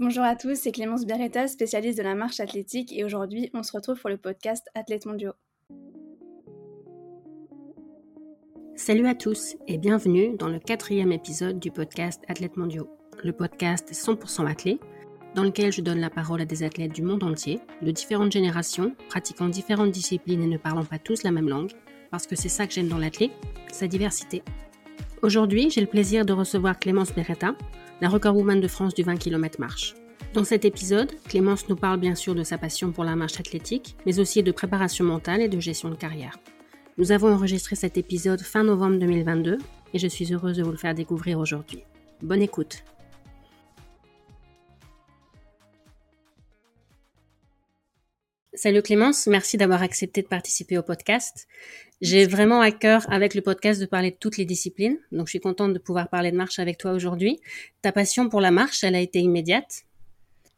Bonjour à tous, c'est Clémence Beretta, spécialiste de la marche athlétique et aujourd'hui on se retrouve pour le podcast Athlètes mondiaux. Salut à tous et bienvenue dans le quatrième épisode du podcast Athlètes mondiaux, le podcast 100% athlète dans lequel je donne la parole à des athlètes du monde entier, de différentes générations, pratiquant différentes disciplines et ne parlant pas tous la même langue, parce que c'est ça que j'aime dans l'athlète, sa diversité. Aujourd'hui, j'ai le plaisir de recevoir Clémence Beretta, la recordwoman de France du 20 km marche. Dans cet épisode, Clémence nous parle bien sûr de sa passion pour la marche athlétique, mais aussi de préparation mentale et de gestion de carrière. Nous avons enregistré cet épisode fin novembre 2022 et je suis heureuse de vous le faire découvrir aujourd'hui. Bonne écoute. Salut Clémence, merci d'avoir accepté de participer au podcast. J'ai vraiment à cœur avec le podcast de parler de toutes les disciplines, donc je suis contente de pouvoir parler de marche avec toi aujourd'hui. Ta passion pour la marche, elle a été immédiate?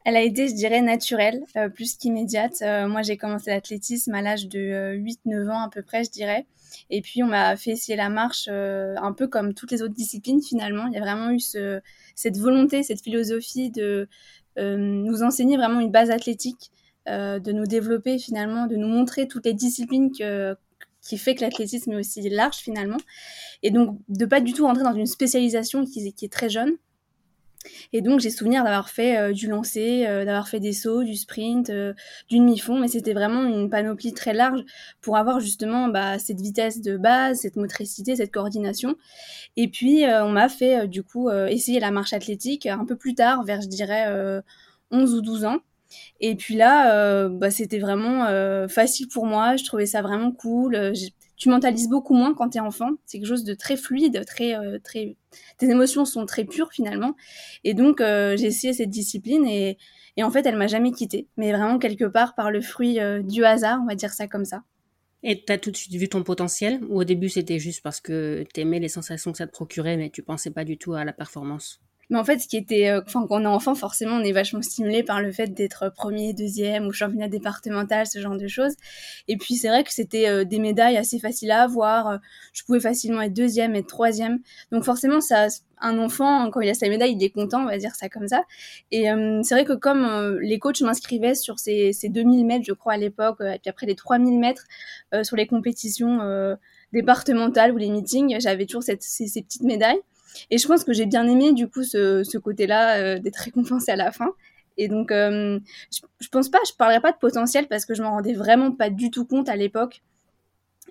Elle a été, je dirais, naturelle, euh, plus qu'immédiate. Euh, moi, j'ai commencé l'athlétisme à l'âge de 8-9 euh, ans à peu près, je dirais. Et puis, on m'a fait essayer la marche un peu comme toutes les autres disciplines finalement. Il y a vraiment eu ce, cette volonté, cette philosophie de nous enseigner vraiment une base athlétique euh, de nous développer finalement, de nous montrer toutes les disciplines qui fait que l'athlétisme est aussi large finalement. Et donc de pas du tout rentrer dans une spécialisation qui, est très jeune. Et donc j'ai souvenir d'avoir fait euh, du lancer, euh, d'avoir fait des sauts, du sprint, du demi-fond, mais c'était vraiment une panoplie très large pour avoir justement bah, cette vitesse de base, cette motricité, cette coordination. Et puis on m'a fait du coup essayer la marche athlétique un peu plus tard, vers je dirais 11 ou 12 ans. Et puis là, euh, bah, c'était vraiment euh, facile pour moi. Je trouvais ça vraiment cool. Euh, tu mentalises beaucoup moins quand tu es enfant. C'est quelque chose de très fluide, très, très. Tes émotions sont très pures finalement. Et donc, j'ai essayé cette discipline et, et en fait, elle m'a jamais quittée. Mais vraiment quelque part par le fruit du hasard, on va dire ça comme ça. Et tu as tout de suite vu ton potentiel Ou au début, c'était juste parce que tu aimais les sensations que ça te procurait, mais tu pensais pas du tout à la performance? Mais en fait, ce qui était, euh, enfin, quand on est enfant, forcément, on est vachement stimulé par le fait d'être premier, deuxième ou championnat départemental, ce genre de choses. Et puis, c'est vrai que c'était euh, des médailles assez faciles à avoir. Euh, je pouvais facilement être deuxième, être troisième. Donc, forcément, ça, un enfant, quand il a sa médaille, il est content, on va dire ça comme ça. Et c'est vrai que comme les coachs m'inscrivaient sur ces, ces 2000 mètres, je crois, à l'époque, et puis après les 3000 mètres sur les compétitions départementales ou les meetings, j'avais toujours ces petites médailles. Et je pense que j'ai bien aimé du coup ce, côté-là euh, d'être récompensé à la fin. Et donc, euh, je, je, pense pas, je parlerai pas de potentiel parce que je m'en rendais vraiment pas du tout compte à l'époque.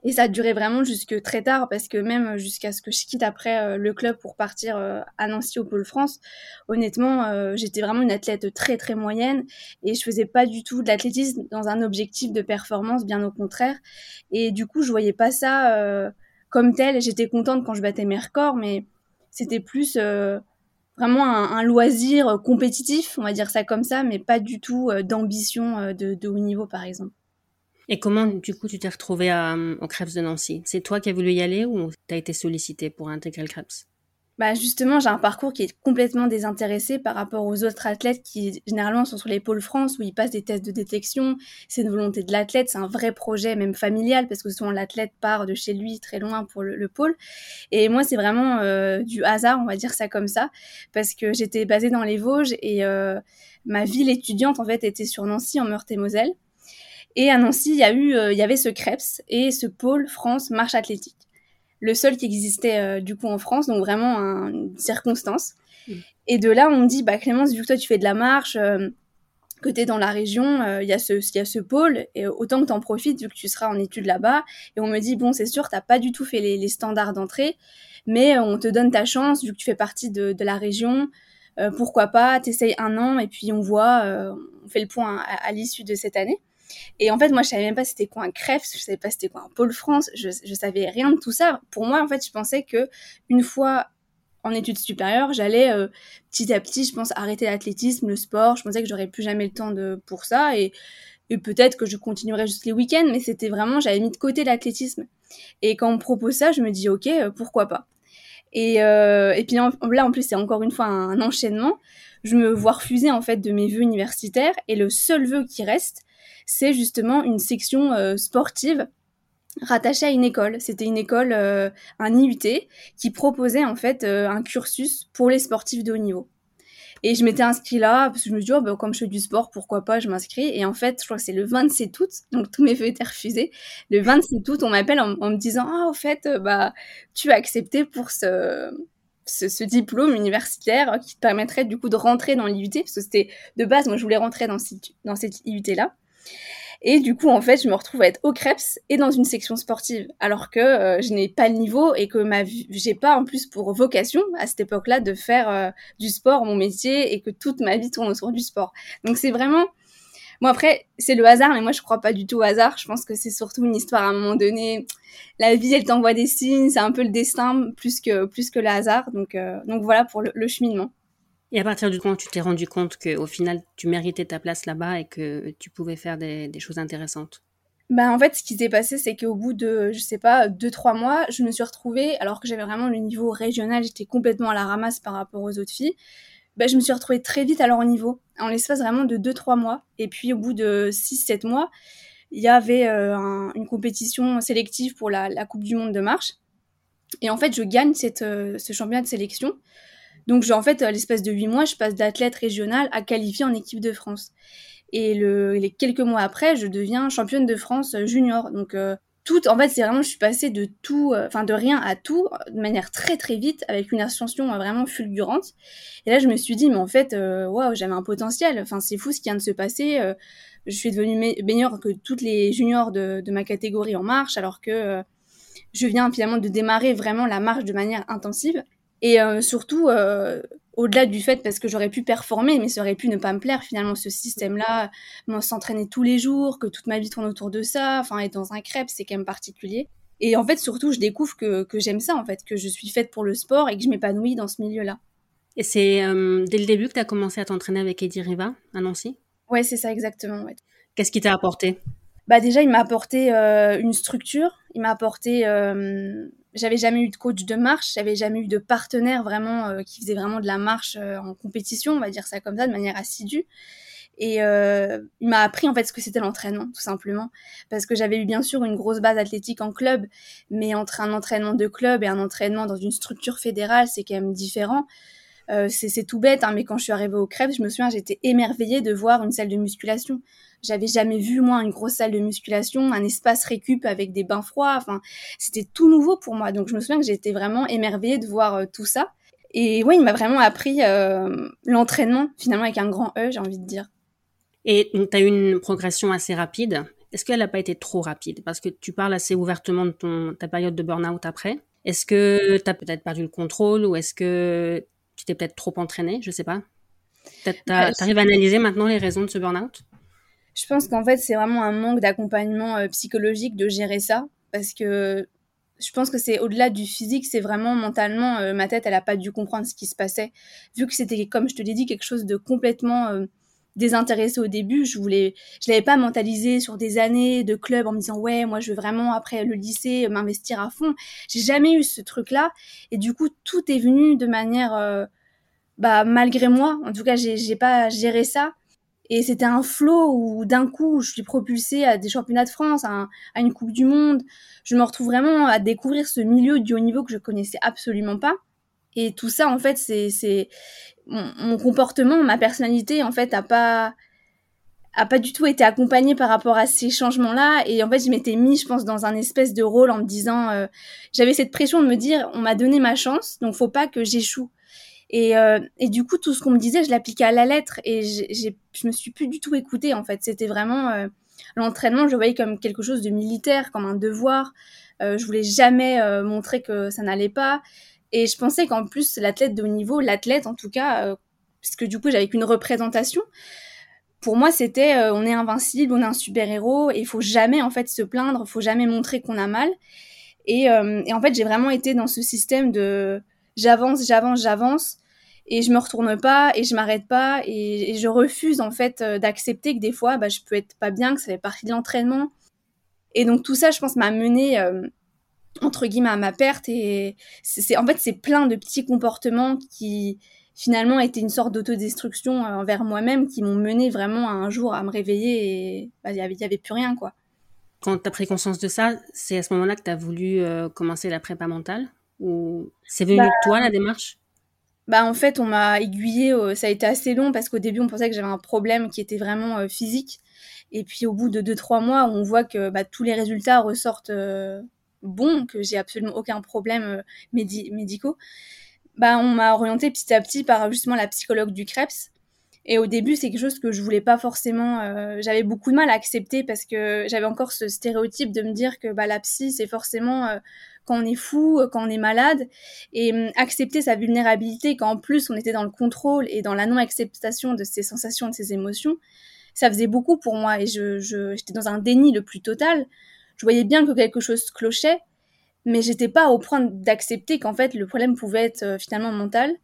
Et ça a duré vraiment jusque très tard parce que même jusqu'à ce que je quitte après euh, le club pour partir à Nancy au Pôle France, honnêtement, j'étais vraiment une athlète très très moyenne et je faisais pas du tout de l'athlétisme dans un objectif de performance, bien au contraire. Et du coup, je voyais pas ça comme tel. J'étais contente quand je battais mes records, mais c'était plus euh, vraiment un, loisir compétitif, on va dire ça comme ça, mais pas du tout euh, d'ambition euh, de, haut niveau, par exemple. Et comment, du coup, tu t'es retrouvée au Krebs de Nancy? C'est toi qui as voulu y aller ou tu as été sollicité pour intégrer le Krebs bah justement, j'ai un parcours qui est complètement désintéressé par rapport aux autres athlètes qui généralement sont sur les pôles France où ils passent des tests de détection. C'est une volonté de l'athlète, c'est un vrai projet même familial parce que souvent l'athlète part de chez lui très loin pour le, pôle. Et moi, c'est vraiment euh, du hasard, on va dire ça comme ça, parce que j'étais basée dans les Vosges et euh, ma ville étudiante en fait était sur Nancy en Meurthe-et-Moselle. Et à Nancy, il y a eu, euh, il y avait ce CREPS et ce pôle France marche athlétique le seul qui existait euh, du coup en France, donc vraiment une circonstance. Mm. Et de là, on me dit, bah Clémence, vu que toi tu fais de la marche, euh, que tu es dans la région, euh, il y, a ce, y a ce pôle, et autant que tu en profites vu que tu seras en études là-bas. Et on me dit, bon, c'est sûr, t'as pas du tout fait les, standards d'entrée, mais on te donne ta chance vu que tu fais partie de, la région. pourquoi pas, t'essayes un an et puis on voit, on fait le point à l'issue de cette année. Et en fait, moi, je savais même pas c'était quoi un CREF, je savais pas c'était quoi un pôle France, je, je savais rien de tout ça. Pour moi, en fait, je pensais que une fois en études supérieures, j'allais euh, petit à petit, je pense, arrêter l'athlétisme, le sport. Je pensais que j'aurais plus jamais le temps de pour ça et, peut-être que je continuerais juste les week-ends, mais c'était vraiment, j'avais mis de côté l'athlétisme. Et quand on me propose ça, je me dis ok, euh, pourquoi pas? Et, euh, et puis là, en plus, c'est encore une fois un, enchaînement. Je me vois refuser en fait de mes vœux universitaires et le seul vœu qui reste, c'est justement une section euh, sportive rattachée à une école. C'était une école, euh, un IUT, qui proposait en fait euh, un cursus pour les sportifs de haut niveau. Et je m'étais inscrit là, parce que je me dis, oh, bah, comme je fais du sport, pourquoi pas, je m'inscris. Et en fait, je crois que c'est le 27 août, donc tous mes vœux étaient refusés. Le 27 août, on m'appelle en, me disant, ah, au fait, bah, tu as accepté pour ce, ce, diplôme universitaire qui te permettrait du coup de rentrer dans l'IUT, parce que c'était de base, moi je voulais rentrer dans, dans cette IUT-là. Et du coup, en fait, je me retrouve à être au Krebs et dans une section sportive, alors que euh, je n'ai pas le niveau et que j'ai pas en plus pour vocation à cette époque-là de faire euh, du sport mon métier et que toute ma vie tourne autour du sport. Donc c'est vraiment Bon après, c'est le hasard, mais moi je crois pas du tout au hasard. Je pense que c'est surtout une histoire à un moment donné. La vie, elle t'envoie des signes, c'est un peu le destin plus que plus que le hasard. Donc euh, donc voilà pour le cheminement. Et à partir du moment où tu t'es rendu compte qu'au final, tu méritais ta place là-bas et que tu pouvais faire des, choses intéressantes bah en fait, ce qui s'est passé, c'est qu'au bout de, je sais pas, deux trois mois, je me suis retrouvée, alors que j'avais vraiment le niveau régional, j'étais complètement à la ramasse par rapport aux autres filles. Bah, je me suis retrouvée très vite à leur niveau, en l'espace vraiment de deux trois mois. Et puis au bout de six sept mois, il y avait euh, une compétition sélective pour la, Coupe du Monde de marche. Et en fait, je gagne cette, euh, ce championnat de sélection. Donc, en fait, à l'espace de huit mois, je passe d'athlète régional à qualifier en équipe de France. Et le, les quelques mois après, je deviens championne de France junior. Donc, euh, tout, en fait, c'est vraiment, je suis passée de tout, euh, enfin, de rien à tout, de manière très, très vite, avec une ascension vraiment fulgurante. Et là, je me suis dit, mais en fait, euh, waouh, j'avais un potentiel. Enfin, c'est fou ce qui vient de se passer. je suis devenue meilleure que toutes les juniors de, de ma catégorie en marche, alors que je viens finalement de démarrer vraiment la marche de manière intensive. Et euh, surtout, euh, au-delà du fait parce que j'aurais pu performer, mais ça aurait pu ne pas me plaire finalement ce système-là, s'entraîner tous les jours, que toute ma vie tourne autour de ça, enfin être dans un crêpe, c'est quand même particulier. Et en fait, surtout, je découvre que, que j'aime ça en fait, que je suis faite pour le sport et que je m'épanouis dans ce milieu-là. Et c'est euh, dès le début que tu as commencé à t'entraîner avec Eddie Riva à Nancy? Ouais, c'est ça exactement. Ouais. Qu'est-ce qui t'a apporté? Bah déjà, il m'a apporté une structure, il m'a apporté j'avais jamais eu de coach de marche, j'avais jamais eu de partenaire vraiment euh, qui faisait vraiment de la marche euh, en compétition, on va dire ça comme ça, de manière assidue. Et euh, il m'a appris en fait ce que c'était l'entraînement, tout simplement, parce que j'avais eu bien sûr une grosse base athlétique en club, mais entre un entraînement de club et un entraînement dans une structure fédérale, c'est quand même différent. C'est tout bête, hein, mais quand je suis arrivée au crêpe, je me souviens, j'étais émerveillée de voir une salle de musculation. J'avais jamais vu moi une grosse salle de musculation, un espace récup avec des bains froids. Enfin, c'était tout nouveau pour moi. Donc je me souviens que j'étais vraiment émerveillée de voir euh, tout ça. Et ouais, il m'a vraiment appris euh, l'entraînement finalement avec un grand E, j'ai envie de dire. Et tu as eu une progression assez rapide. Est-ce qu'elle n'a pas été trop rapide? Parce que tu parles assez ouvertement de ton, ta période de burn-out après. Est-ce que tu as peut-être perdu le contrôle ou est-ce que tu t'es peut-être trop entraîné Je sais pas. Tu bah, arrives à analyser maintenant les raisons de ce burn-out? Je pense qu'en fait, c'est vraiment un manque d'accompagnement euh, psychologique de gérer ça, parce que je pense que c'est au-delà du physique, c'est vraiment mentalement, euh, ma tête, elle a pas dû comprendre ce qui se passait. Vu que c'était, comme je te l'ai dit, quelque chose de complètement euh, désintéressé au début, je voulais, je l'avais pas mentalisé sur des années de club en me disant ouais, moi je veux vraiment après le lycée m'investir à fond. J'ai jamais eu ce truc-là, et du coup tout est venu de manière, bah malgré moi, en tout cas j'ai pas géré ça et c'était un flot où d'un coup, je suis propulsée à des championnats de France, à, une Coupe du Monde. Je me retrouve vraiment à découvrir ce milieu du haut niveau que je connaissais absolument pas. Et tout ça, en fait, c'est mon, comportement, ma personnalité, en fait, a pas a pas du tout été accompagné par rapport à ces changements-là. Et en fait, je m'étais mis, je pense, dans un espèce de rôle en me disant, euh, j'avais cette pression de me dire, on m'a donné ma chance, donc faut pas que j'échoue. Et, euh, et du coup, tout ce qu'on me disait, je l'appliquais à la lettre et j'ai, je me suis plus du tout écoutée en fait. C'était vraiment euh, l'entraînement, je voyais comme quelque chose de militaire, comme un devoir. Euh, je voulais jamais montrer que ça n'allait pas. Et je pensais qu'en plus, l'athlète de haut niveau, l'athlète en tout cas, euh, puisque du coup, j'avais qu'une représentation. Pour moi, c'était on est invincible, on est un super héros et il faut jamais en fait se plaindre, il faut jamais montrer qu'on a mal. Et, et en fait, j'ai vraiment été dans ce système de j'avance, j'avance, j'avance et je me retourne pas et je m'arrête pas et, je refuse en fait euh, d'accepter que des fois bah, je peux être pas bien, que ça fait partie de l'entraînement. Et donc tout ça, je pense, m'a mené euh, entre guillemets à ma perte et c'est en fait c'est plein de petits comportements qui finalement étaient une sorte d'autodestruction euh, envers moi-même qui m'ont mené vraiment à un jour à me réveiller et bah, il n'y avait, y avait plus rien quoi. Quand tu as pris conscience de ça, c'est à ce moment-là que tu as voulu commencer la prépa mentale ou c'est venu de bah, toi la démarche? bah en fait on m'a aiguillé, ça a été assez long parce qu'au début on pensait que j'avais un problème qui était vraiment physique et puis au bout de 2-3 mois on voit que bah, tous les résultats ressortent bons, que j'ai absolument aucun problème médicaux, bah on m'a orienté petit à petit par justement la psychologue du Krebs et au début, c'est quelque chose que je voulais pas forcément. Euh, j'avais beaucoup de mal à accepter parce que j'avais encore ce stéréotype de me dire que bah, la psy, c'est forcément euh, quand on est fou, quand on est malade, et hum, accepter sa vulnérabilité, quand en plus on était dans le contrôle et dans la non-acceptation de ses sensations, de ses émotions, ça faisait beaucoup pour moi et je, j'étais dans un déni le plus total. Je voyais bien que quelque chose clochait, mais j'étais pas au point d'accepter qu'en fait le problème pouvait être euh, finalement mental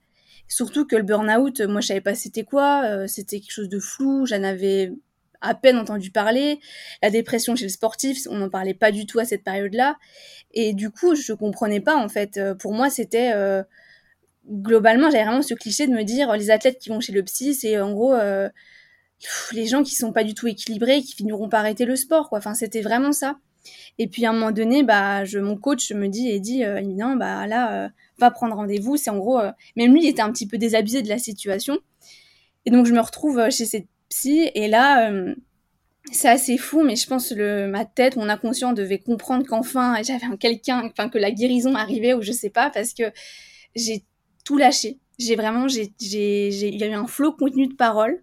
Surtout que le burn-out, moi je savais pas c'était quoi, euh, c'était quelque chose de flou, j'en avais à peine entendu parler. La dépression chez le sportif, on n'en parlait pas du tout à cette période-là. Et du coup, je comprenais pas en fait. Euh, pour moi, c'était globalement, j'avais vraiment ce cliché de me dire les athlètes qui vont chez le psy, c'est en gros les gens qui sont pas du tout équilibrés, qui finiront par arrêter le sport. Enfin, c'était vraiment ça. Et puis à un moment donné, bah, je, mon coach me dit et dit, euh, non, bah là, va prendre rendez-vous. C'est en gros, euh, même lui, il était un petit peu désabusé de la situation. Et donc, je me retrouve euh, chez cette psy. Et là, euh, c'est assez fou, mais je pense que ma tête, mon inconscient devait comprendre qu'enfin, j'avais un quelqu'un, enfin, que la guérison arrivait ou je sais pas, parce que j'ai tout lâché. J'ai vraiment, j'ai, il y a eu un flot contenu de paroles.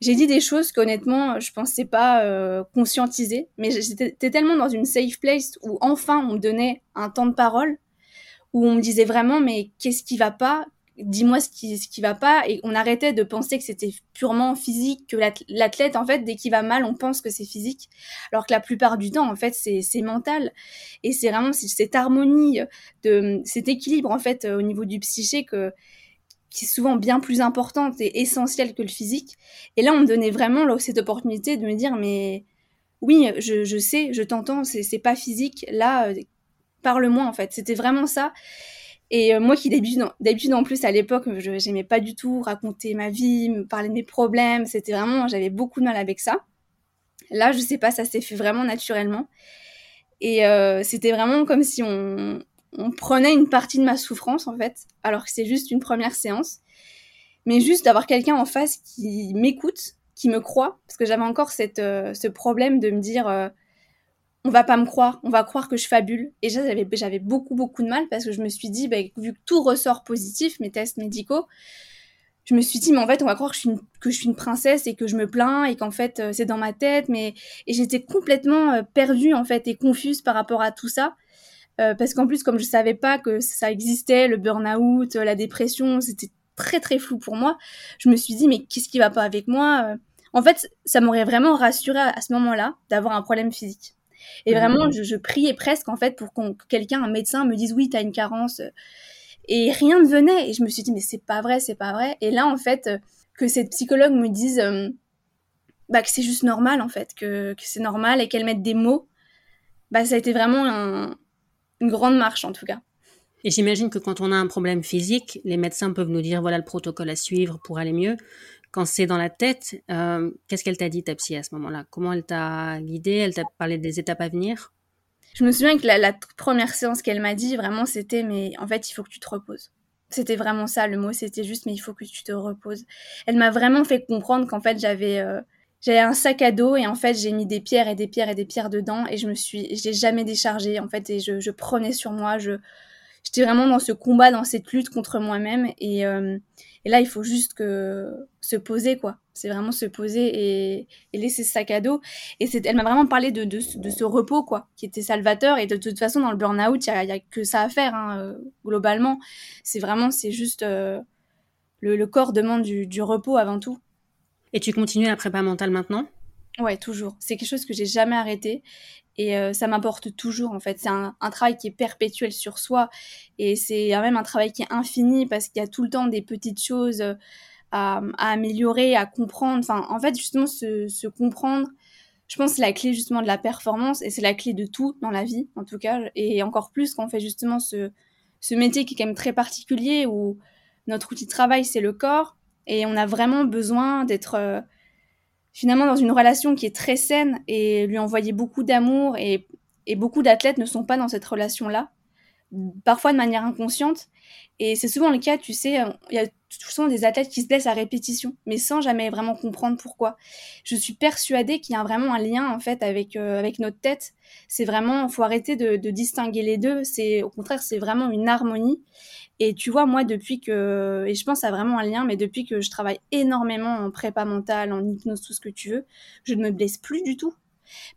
J'ai dit des choses qu'honnêtement, je pensais pas euh, conscientiser, mais j'étais tellement dans une safe place où enfin on me donnait un temps de parole où on me disait vraiment mais qu'est-ce qui va pas? Dis-moi ce qui ce qui va pas. Et on arrêtait de penser que c'était purement physique que l'athlète en fait dès qu'il va mal on pense que c'est physique. Alors que la plupart du temps en fait c'est mental. Et c'est vraiment cette harmonie de cet équilibre en fait au niveau du psyché que qui est souvent bien plus importante et essentielle que le physique et là on me donnait vraiment là, cette opportunité de me dire mais oui je, sais je t'entends c'est pas physique là parle-moi en fait. C'était vraiment ça. Et euh, moi qui d'habitude en plus à l'époque, je n'aimais pas du tout raconter ma vie, me parler de mes problèmes. C'était vraiment, j'avais beaucoup de mal avec ça. Là, je sais pas, ça s'est fait vraiment naturellement. Et euh, c'était vraiment comme si on, on, prenait une partie de ma souffrance en fait, alors que c'est juste une première séance. Mais juste d'avoir quelqu'un en face qui m'écoute, qui me croit, parce que j'avais encore cette, euh, ce problème de me dire on va pas me croire, on va croire que je fabule. Et j'avais, j'avais beaucoup, beaucoup de mal parce que je me suis dit, bah, vu que tout ressort positif, mes tests médicaux, je me suis dit, mais en fait, on va croire que je suis une, que je suis une princesse et que je me plains et qu'en fait, euh, c'est dans ma tête. Mais et j'étais complètement euh, perdue en fait et confuse par rapport à tout ça. Euh, parce qu'en plus, comme je savais pas que ça existait, le burn-out, la dépression, c'était très très flou pour moi. Je me suis dit, mais qu'est-ce qui va pas avec moi En fait, ça m'aurait vraiment rassuré à ce moment-là d'avoir un problème physique. Et mmh. vraiment, je, priais presque en fait pour que quelqu'un, un médecin, me dise oui, tu as une carence. Et rien ne venait. Et je me suis dit, mais c'est pas vrai, c'est pas vrai. Et là, en fait, que cette psychologue me dise euh, bah, que c'est juste normal, en fait, que, que c'est normal et qu'elle mette des mots, bah, ça a été vraiment une grande marche, en tout cas. Et j'imagine que quand on a un problème physique, les médecins peuvent nous dire voilà le protocole à suivre pour aller mieux quand c'est dans la tête, euh, qu'est-ce qu'elle t'a dit, ta psy, à ce moment-là? Comment elle t'a guidé? Elle t'a parlé des étapes à venir? Je me souviens que la, première séance qu'elle m'a dit, vraiment, c'était mais en fait, il faut que tu te reposes. C'était vraiment ça, le mot, c'était juste mais il faut que tu te reposes. Elle m'a vraiment fait comprendre qu'en fait, j'avais. Euh, j'avais un sac à dos et en fait j'ai mis des pierres et des pierres et des pierres dedans et je me suis j'ai jamais déchargé en fait et je, je prenais sur moi je j'étais vraiment dans ce combat dans cette lutte contre moi-même et euh, et là, il faut juste que se poser, quoi. C'est vraiment se poser et, laisser ce sac à dos. Et elle m'a vraiment parlé de, de, ce repos, quoi, qui était salvateur. Et de, toute façon, dans le burn-out, il n'y a, que ça à faire, hein, euh, globalement. C'est vraiment, c'est juste, euh, le, corps demande du, du repos avant tout. Et tu continues la prépa mentale maintenant? Ouais, toujours. C'est quelque chose que j'ai jamais arrêté et euh, ça m'apporte toujours en fait. C'est un, travail qui est perpétuel sur soi et c'est même un travail qui est infini parce qu'il y a tout le temps des petites choses euh, à, améliorer, à comprendre. Enfin, en fait, justement, se, comprendre, je pense c'est la clé justement de la performance et c'est la clé de tout dans la vie en tout cas et encore plus quand on fait justement ce, ce métier qui est quand même très particulier où notre outil de travail c'est le corps et on a vraiment besoin d'être euh, finalement dans une relation qui est très saine et lui envoyer beaucoup d'amour et, beaucoup d'athlètes ne sont pas dans cette relation-là. Parfois de manière inconsciente. Et c'est souvent le cas, tu sais, il y a souvent des athlètes qui se blessent à répétition, mais sans jamais vraiment comprendre pourquoi. Je suis persuadée qu'il y a vraiment un lien en fait avec euh, avec notre tête. C'est vraiment, faut arrêter de, de distinguer les deux. C'est au contraire, c'est vraiment une harmonie. Et tu vois, moi, depuis que, et je pense à vraiment un lien, mais depuis que je travaille énormément en prépa mentale, en hypnose, tout ce que tu veux, je ne me blesse plus du tout.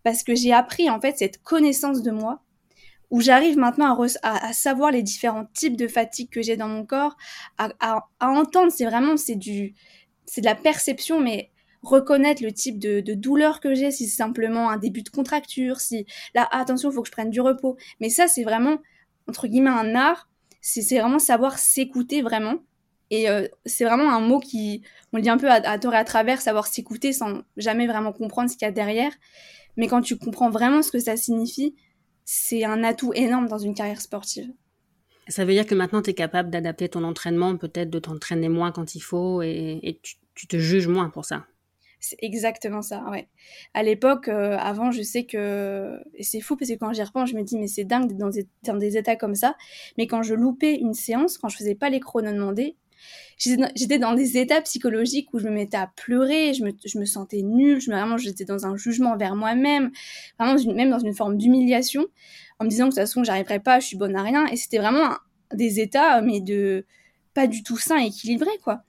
Parce que j'ai appris, en fait, cette connaissance de moi, où j'arrive maintenant à, savoir les différents types de fatigue que j'ai dans mon corps, à, entendre, c'est vraiment, c'est du, c'est de la perception, mais reconnaître le type de, douleur que j'ai, si c'est simplement un début de contracture, si là, attention, il faut que je prenne du repos. Mais ça, c'est vraiment, entre guillemets, un art. C'est vraiment savoir s'écouter vraiment. Et euh, c'est vraiment un mot qui, on le dit un peu à tort et à travers, savoir s'écouter sans jamais vraiment comprendre ce qu'il y a derrière. Mais quand tu comprends vraiment ce que ça signifie, c'est un atout énorme dans une carrière sportive. Ça veut dire que maintenant, tu es capable d'adapter ton entraînement, peut-être de t'entraîner moins quand il faut, et, et tu, tu, te juges moins pour ça. C'est exactement ça, ouais. À l'époque, euh, avant, je sais que... Et c'est fou, parce que quand j'y repense, je me dis, mais c'est dingue d'être dans des, dans des états comme ça. Mais quand je loupais une séance, quand je faisais pas les chronos demandés, j'étais dans des états psychologiques où je me mettais à pleurer, je me, je me sentais nulle, je me, vraiment j'étais dans un jugement vers moi-même, vraiment même dans une forme d'humiliation, en me disant que de toute façon j'arriverais pas, je suis bonne à rien, et c'était vraiment des états mais de pas du tout sains, équilibrés quoi.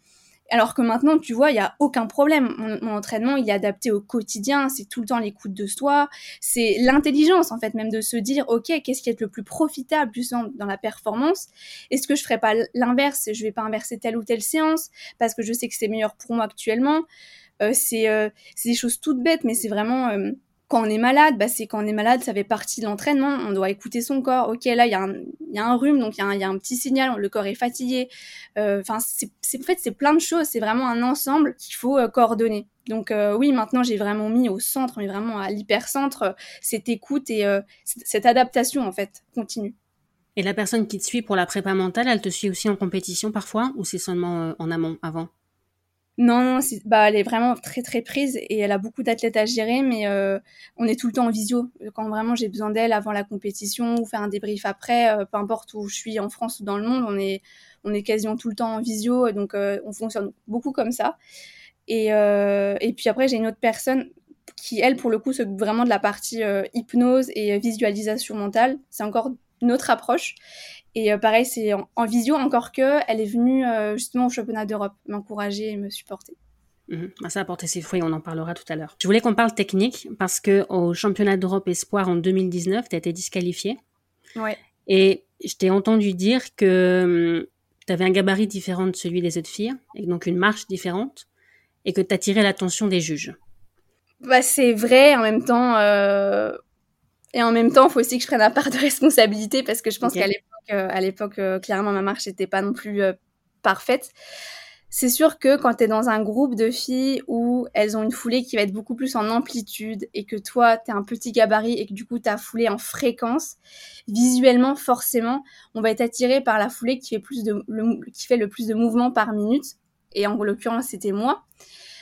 Alors que maintenant, tu vois, il n'y a aucun problème. Mon, entraînement, il est adapté au quotidien. C'est tout le temps l'écoute de soi. C'est l'intelligence, en fait, même de se dire, OK, qu'est-ce qui est le plus profitable, justement, dans la performance? Est-ce que je ferais pas l'inverse? Je vais pas inverser telle ou telle séance parce que je sais que c'est meilleur pour moi actuellement? Euh, c'est, euh, c'est des choses toutes bêtes, mais c'est vraiment, euh, quand on est malade, bah, c'est quand on est malade, ça fait partie de l'entraînement. On doit écouter son corps. Ok, là, il y, y, a un rhume, donc il y, a un petit signal, le corps est fatigué. Enfin, euh, c'est en fait, c'est plein de choses. C'est vraiment un ensemble qu'il faut euh, coordonner. Donc euh, oui, maintenant, j'ai vraiment mis au centre, mais vraiment à l'hypercentre, euh, cette écoute et cette adaptation, en fait, continue. Et la personne qui te suit pour la prépa mentale, elle te suit aussi en compétition parfois, ou c'est seulement en amont, avant? Non, non, bah, elle est vraiment très très prise et elle a beaucoup d'athlètes à gérer, mais euh, on est tout le temps en visio. Quand vraiment j'ai besoin d'elle avant la compétition ou faire un débrief après, euh, peu importe où je suis en France ou dans le monde, on est, on est quasiment tout le temps en visio, donc euh, on fonctionne beaucoup comme ça. Et, et puis après, j'ai une autre personne qui, elle, pour le coup, s'occupe vraiment de la partie hypnose et visualisation mentale. C'est encore une autre approche. Et euh, pareil, c'est en, en, visio, encore que elle est venue euh, justement au championnat d'Europe m'encourager et me supporter. Mmh. Ça a porté ses fruits, on en parlera tout à l'heure. Je voulais qu'on parle technique parce que au championnat d'Europe Espoir en 2019, tu as été disqualifiée. Ouais. Et je t'ai entendu dire que tu avais un gabarit différent de celui des autres filles, et donc une marche différente, et que tu attirais l'attention des juges. Bah, c'est vrai, en même temps, euh... et en même temps, il faut aussi que je prenne la part de responsabilité parce que je pense okay. qu'à l'époque, euh, à l'époque, euh, clairement, ma marche n'était pas non plus euh, parfaite. C'est sûr que quand tu es dans un groupe de filles où elles ont une foulée qui va être beaucoup plus en amplitude et que toi, tu es un petit gabarit et que du coup, ta foulée en fréquence, visuellement, forcément, on va être attiré par la foulée qui fait, plus de, le, qui fait le plus de mouvements par minute. Et en l'occurrence, c'était moi.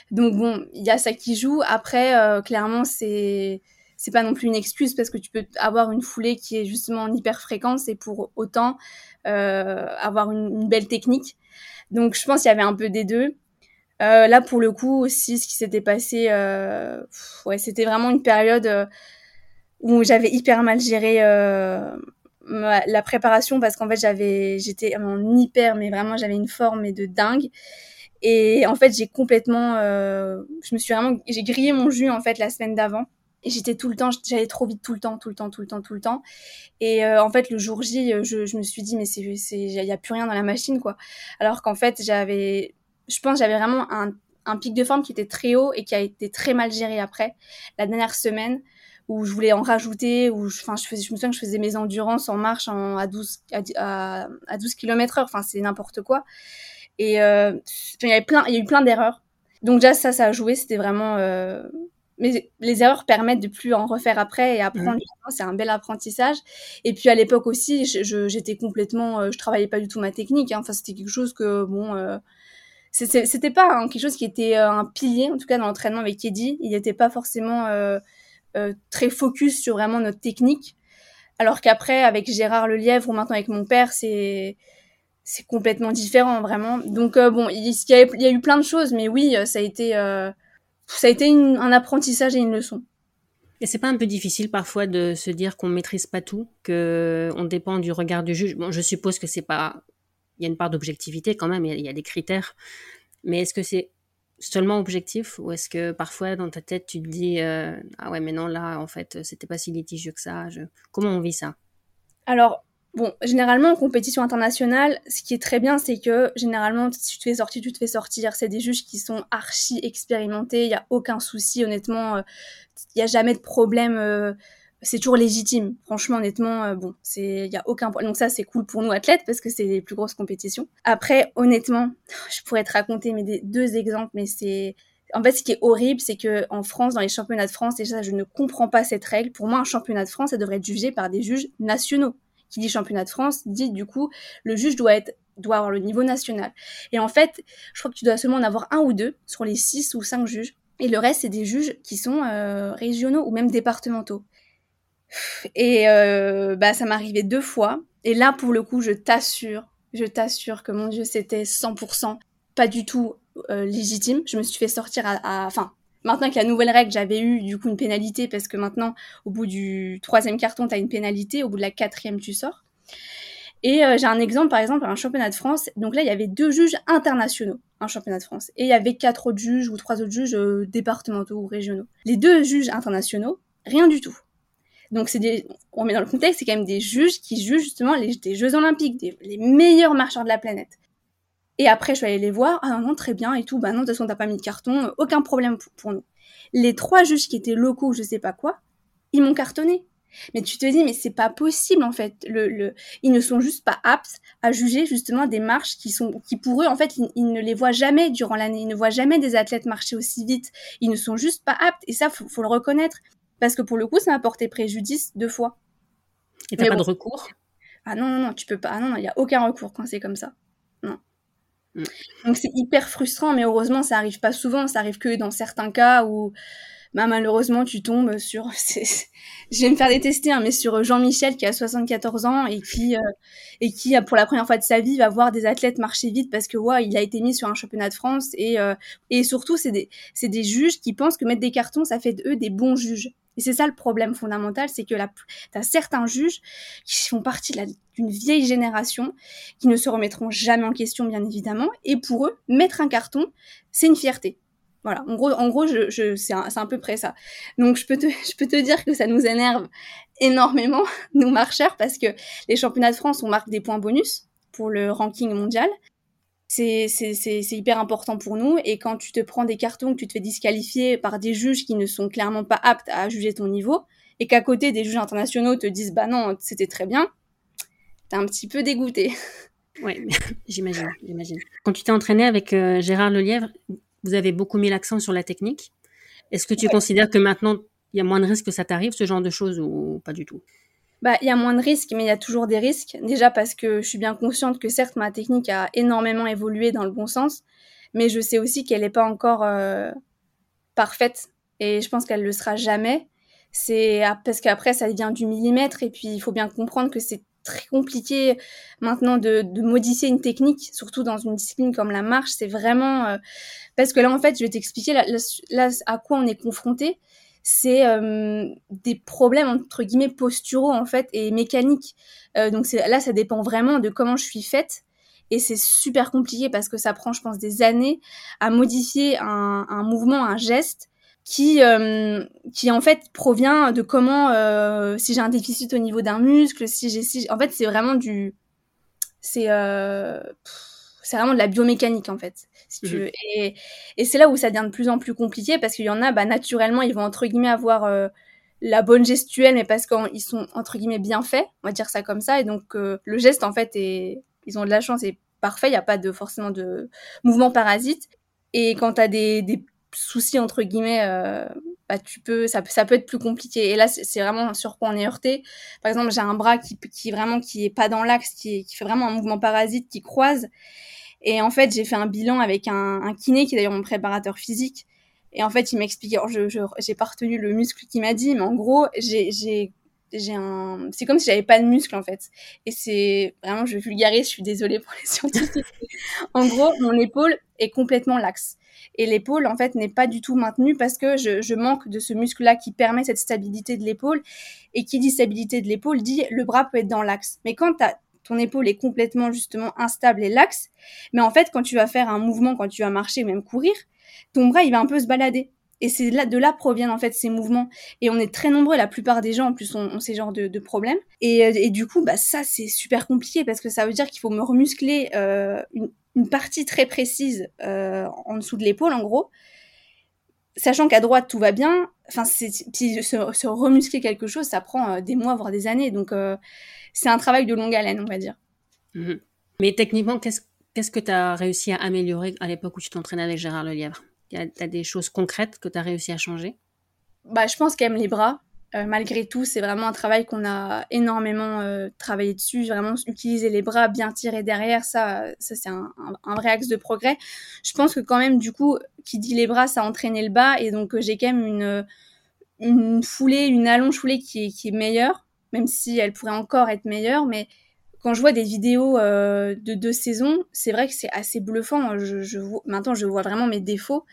Donc bon, il y a ça qui joue. Après, euh, clairement, c'est c'est pas non plus une excuse parce que tu peux avoir une foulée qui est justement en hyper fréquence et pour autant euh, avoir une, belle technique. Donc je pense qu'il y avait un peu des deux. Euh, là pour le coup aussi ce qui s'était passé, euh, ouais c'était vraiment une période où j'avais hyper mal géré la préparation parce qu'en fait j'avais j'étais en hyper mais vraiment j'avais une forme et de dingue. Et en fait, j'ai complètement, je me suis vraiment, j'ai grillé mon jus en fait la semaine d'avant. J'étais tout le temps, j'allais trop vite tout le temps, tout le temps, tout le temps, tout le temps. Et euh, en fait, le jour J, je, je me suis dit, mais c'est, il y a plus rien dans la machine, quoi. Alors qu'en fait, j'avais, je pense, j'avais vraiment un, un pic de forme qui était très haut et qui a été très mal géré après. La dernière semaine, où je voulais en rajouter, où je, enfin, je, faisais, je me souviens que je faisais mes endurances en marche en, à 12, à, à 12 km heure. Enfin, c'est n'importe quoi. Et euh, il y avait plein, il y a eu plein d'erreurs. Donc déjà ça, ça a joué. C'était vraiment. Euh... Mais les erreurs permettent de plus en refaire après et apprendre. Mmh. C'est un bel apprentissage. Et puis à l'époque aussi, j'étais complètement, euh, je travaillais pas du tout ma technique. Hein. Enfin, c'était quelque chose que bon. Euh, c'était pas hein, quelque chose qui était euh, un pilier, en tout cas dans l'entraînement avec Eddie. Il n'était pas forcément très focus sur vraiment notre technique. Alors qu'après, avec Gérard Lelièvre ou maintenant avec mon père, c'est c'est complètement différent, vraiment. Donc bon, il y, a, il y, a, eu plein de choses, mais oui, ça a été ça a été un apprentissage et une leçon. Et c'est pas un peu difficile parfois de se dire qu'on maîtrise pas tout, que on dépend du regard du juge? Bon, je suppose que c'est pas, il y a une part d'objectivité quand même, il y, a des critères. Mais est-ce que c'est seulement objectif ou est-ce que parfois dans ta tête tu te dis euh, ah ouais mais non là en fait c'était pas si litigieux que ça. Comment on vit ça? Alors Bon, généralement en compétition internationale, ce qui est très bien, c'est que généralement, si tu te fais sortir, tu te fais sortir. C'est des juges qui sont archi expérimentés, il n'y a aucun souci, honnêtement, il euh, n'y a jamais de problème. Euh, c'est toujours légitime. Franchement, honnêtement, euh, bon, il y a aucun problème. Donc ça, c'est cool pour nous athlètes parce que c'est les plus grosses compétitions. Après, honnêtement, je pourrais te raconter mais deux exemples, mais c'est, en fait, ce qui est horrible, c'est que en France, dans les championnats de France, déjà, je ne comprends pas cette règle. Pour moi, un championnat de France, ça devrait être jugé par des juges nationaux qui dit championnat de France dit du coup le juge doit être doit avoir le niveau national. Et en fait, je crois que tu dois seulement en avoir un ou deux sur les six ou cinq juges. Et le reste, c'est des juges qui sont euh, régionaux ou même départementaux. Et euh, bah, ça m'arrivait deux fois. Et là, pour le coup, je t'assure, je t'assure que mon Dieu, c'était 100% pas du tout euh, légitime. Je me suis fait sortir à, enfin, Maintenant que la nouvelle règle, j'avais eu du coup une pénalité parce que maintenant, au bout du troisième carton, tu as une pénalité, au bout de la quatrième, tu sors. Et euh, j'ai un exemple, par exemple, un championnat de France. Donc là, il y avait deux juges internationaux, un championnat de France. Et il y avait quatre autres juges ou trois autres juges euh, départementaux ou régionaux. Les deux juges internationaux, rien du tout. Donc c'est des, on met dans le contexte, c'est quand même des juges qui jugent justement les, des Jeux Olympiques, les meilleurs marcheurs de la planète. Et après, je suis allée les voir. Ah non, non, très bien et tout. Bah non, de toute façon, t'as pas mis de carton. Aucun problème pour, nous. Les trois juges qui étaient locaux, je sais pas quoi, ils m'ont cartonné. Mais tu te dis, mais c'est pas possible en fait. Le, le, ils ne sont juste pas aptes à juger justement des marches qui sont, qui pour eux en fait, ils, ne les voient jamais durant l'année. Ils ne voient jamais des athlètes marcher aussi vite. Ils ne sont juste pas aptes. Et ça, faut, faut le reconnaître parce que pour le coup, ça m'a porté préjudice deux fois. Et t'as pas de recours? Ah non non non, tu peux pas. Ah non non, il y a aucun recours quand c'est comme ça. Mm. Donc c'est hyper frustrant, mais heureusement ça arrive pas souvent, ça arrive que dans certains cas où bah, malheureusement tu tombes sur, je vais me faire détester, hein, mais sur Jean-Michel qui a 74 ans et qui euh, et qui pour la première fois de sa vie va voir des athlètes marcher vite parce que ouais, il a été mis sur un championnat de France et euh, et surtout c'est des c'est des juges qui pensent que mettre des cartons ça fait d'eux des bons juges. Et c'est ça le problème fondamental, c'est que tu as certains juges qui font partie d'une vieille génération, qui ne se remettront jamais en question, bien évidemment. Et pour eux, mettre un carton, c'est une fierté. Voilà, en gros, en gros c'est à peu près ça. Donc je peux, te, je peux te dire que ça nous énerve énormément, nous marcheurs, parce que les championnats de France, on marque des points bonus pour le ranking mondial c'est hyper important pour nous. Et quand tu te prends des cartons, que tu te fais disqualifier par des juges qui ne sont clairement pas aptes à juger ton niveau, et qu'à côté des juges internationaux te disent bah non, c'était très bien, t'es un petit peu dégoûté. Oui, j'imagine, j'imagine. Quand tu t'es entraîné avec euh, Gérard Lelièvre, vous avez beaucoup mis l'accent sur la technique. Est-ce que tu considères que maintenant il y a moins de risques que ça t'arrive, ce genre de choses, ou pas du tout? Bah, il y a moins de risques, mais il y a toujours des risques. Déjà parce que je suis bien consciente que certes, ma technique a énormément évolué dans le bon sens, mais je sais aussi qu'elle n'est pas encore euh, parfaite et je pense qu'elle le sera jamais. C'est parce qu'après, ça devient du millimètre et puis il faut bien comprendre que c'est très compliqué maintenant de, modifier une technique, surtout dans une discipline comme la marche. C'est vraiment euh, parce que là, en fait, je vais t'expliquer là, à quoi on est confronté c'est euh, des problèmes entre guillemets posturaux en fait et mécaniques. Euh, donc là, ça dépend vraiment de comment je suis faite. Et c'est super compliqué parce que ça prend, je pense, des années à modifier un, un mouvement, un geste qui, euh, qui en fait provient de comment, euh, si j'ai un déficit au niveau d'un muscle, si j'ai, si, en fait, c'est vraiment du, c'est, euh, c'est vraiment de la biomécanique en fait. Si tu mmh veux. Et, et c'est là où ça devient de plus en plus compliqué parce qu'il y en a, bah, naturellement, ils vont entre guillemets avoir euh, la bonne gestuelle, mais parce qu'ils sont entre guillemets bien faits, on va dire ça comme ça. Et donc euh, le geste en fait est, ils ont de la chance, est parfait. Il n'y a pas de forcément de mouvement parasite. Et quand tu as des, des soucis entre guillemets euh, bah, tu peux, ça, ça peut être plus compliqué. Et là, c'est vraiment sur quoi on est heurté. Par exemple, j'ai un bras qui, qui vraiment qui est pas dans l'axe, qui, qui fait vraiment un mouvement parasite, qui croise. Et en fait, j'ai fait un bilan avec un, kiné qui est d'ailleurs mon préparateur physique. Et en fait, il m'expliquait, je, je j'ai pas retenu le muscle qu'il m'a dit, mais en gros, j'ai, j'ai, j'ai un, c'est comme si j'avais pas de muscle en fait. Et c'est vraiment, je vulgarise, je suis désolée pour les scientifiques. en gros, mon épaule est complètement laxe. Et l'épaule, en fait, n'est pas du tout maintenue parce que je, je manque de ce muscle-là qui permet cette stabilité de l'épaule. Et qui dit stabilité de l'épaule dit le bras peut être dans l'axe. Mais quand ton épaule est complètement justement instable et laxe, mais en fait, quand tu vas faire un mouvement, quand tu vas marcher même courir, ton bras, il va un peu se balader. Et c'est là, de là proviennent en fait ces mouvements. Et on est très nombreux, la plupart des gens en plus ont, ces genres de, problèmes. Et, euh, et, du coup, bah, ça c'est super compliqué parce que ça veut dire qu'il faut me remuscler euh, une, partie très précise euh, en dessous de l'épaule en gros. Sachant qu'à droite tout va bien, enfin se, remuscler quelque chose, ça prend des mois voire des années. Donc c'est un travail de longue haleine, on va dire. Mmh. Mais techniquement, qu'est-ce qu'est-ce que tu as réussi à améliorer à l'époque où tu t'entraînais avec Gérard Lelièvre? Tu as des choses concrètes que tu as réussi à changer? Bah, Je pense qu'aime les bras. Euh, malgré tout, c'est vraiment un travail qu'on a énormément euh, travaillé dessus. Vraiment utiliser les bras, bien tirer derrière, ça, ça c'est un, un, vrai axe de progrès. Je pense que quand même, du coup, qui dit les bras, ça a entraîné le bas. Et donc, j'ai quand même une, une foulée, une allonge foulée qui est, qui est meilleure, même si elle pourrait encore être meilleure. Mais quand je vois des vidéos euh, de deux saisons, c'est vrai que c'est assez bluffant. Maintenant, je vois vraiment mes défauts.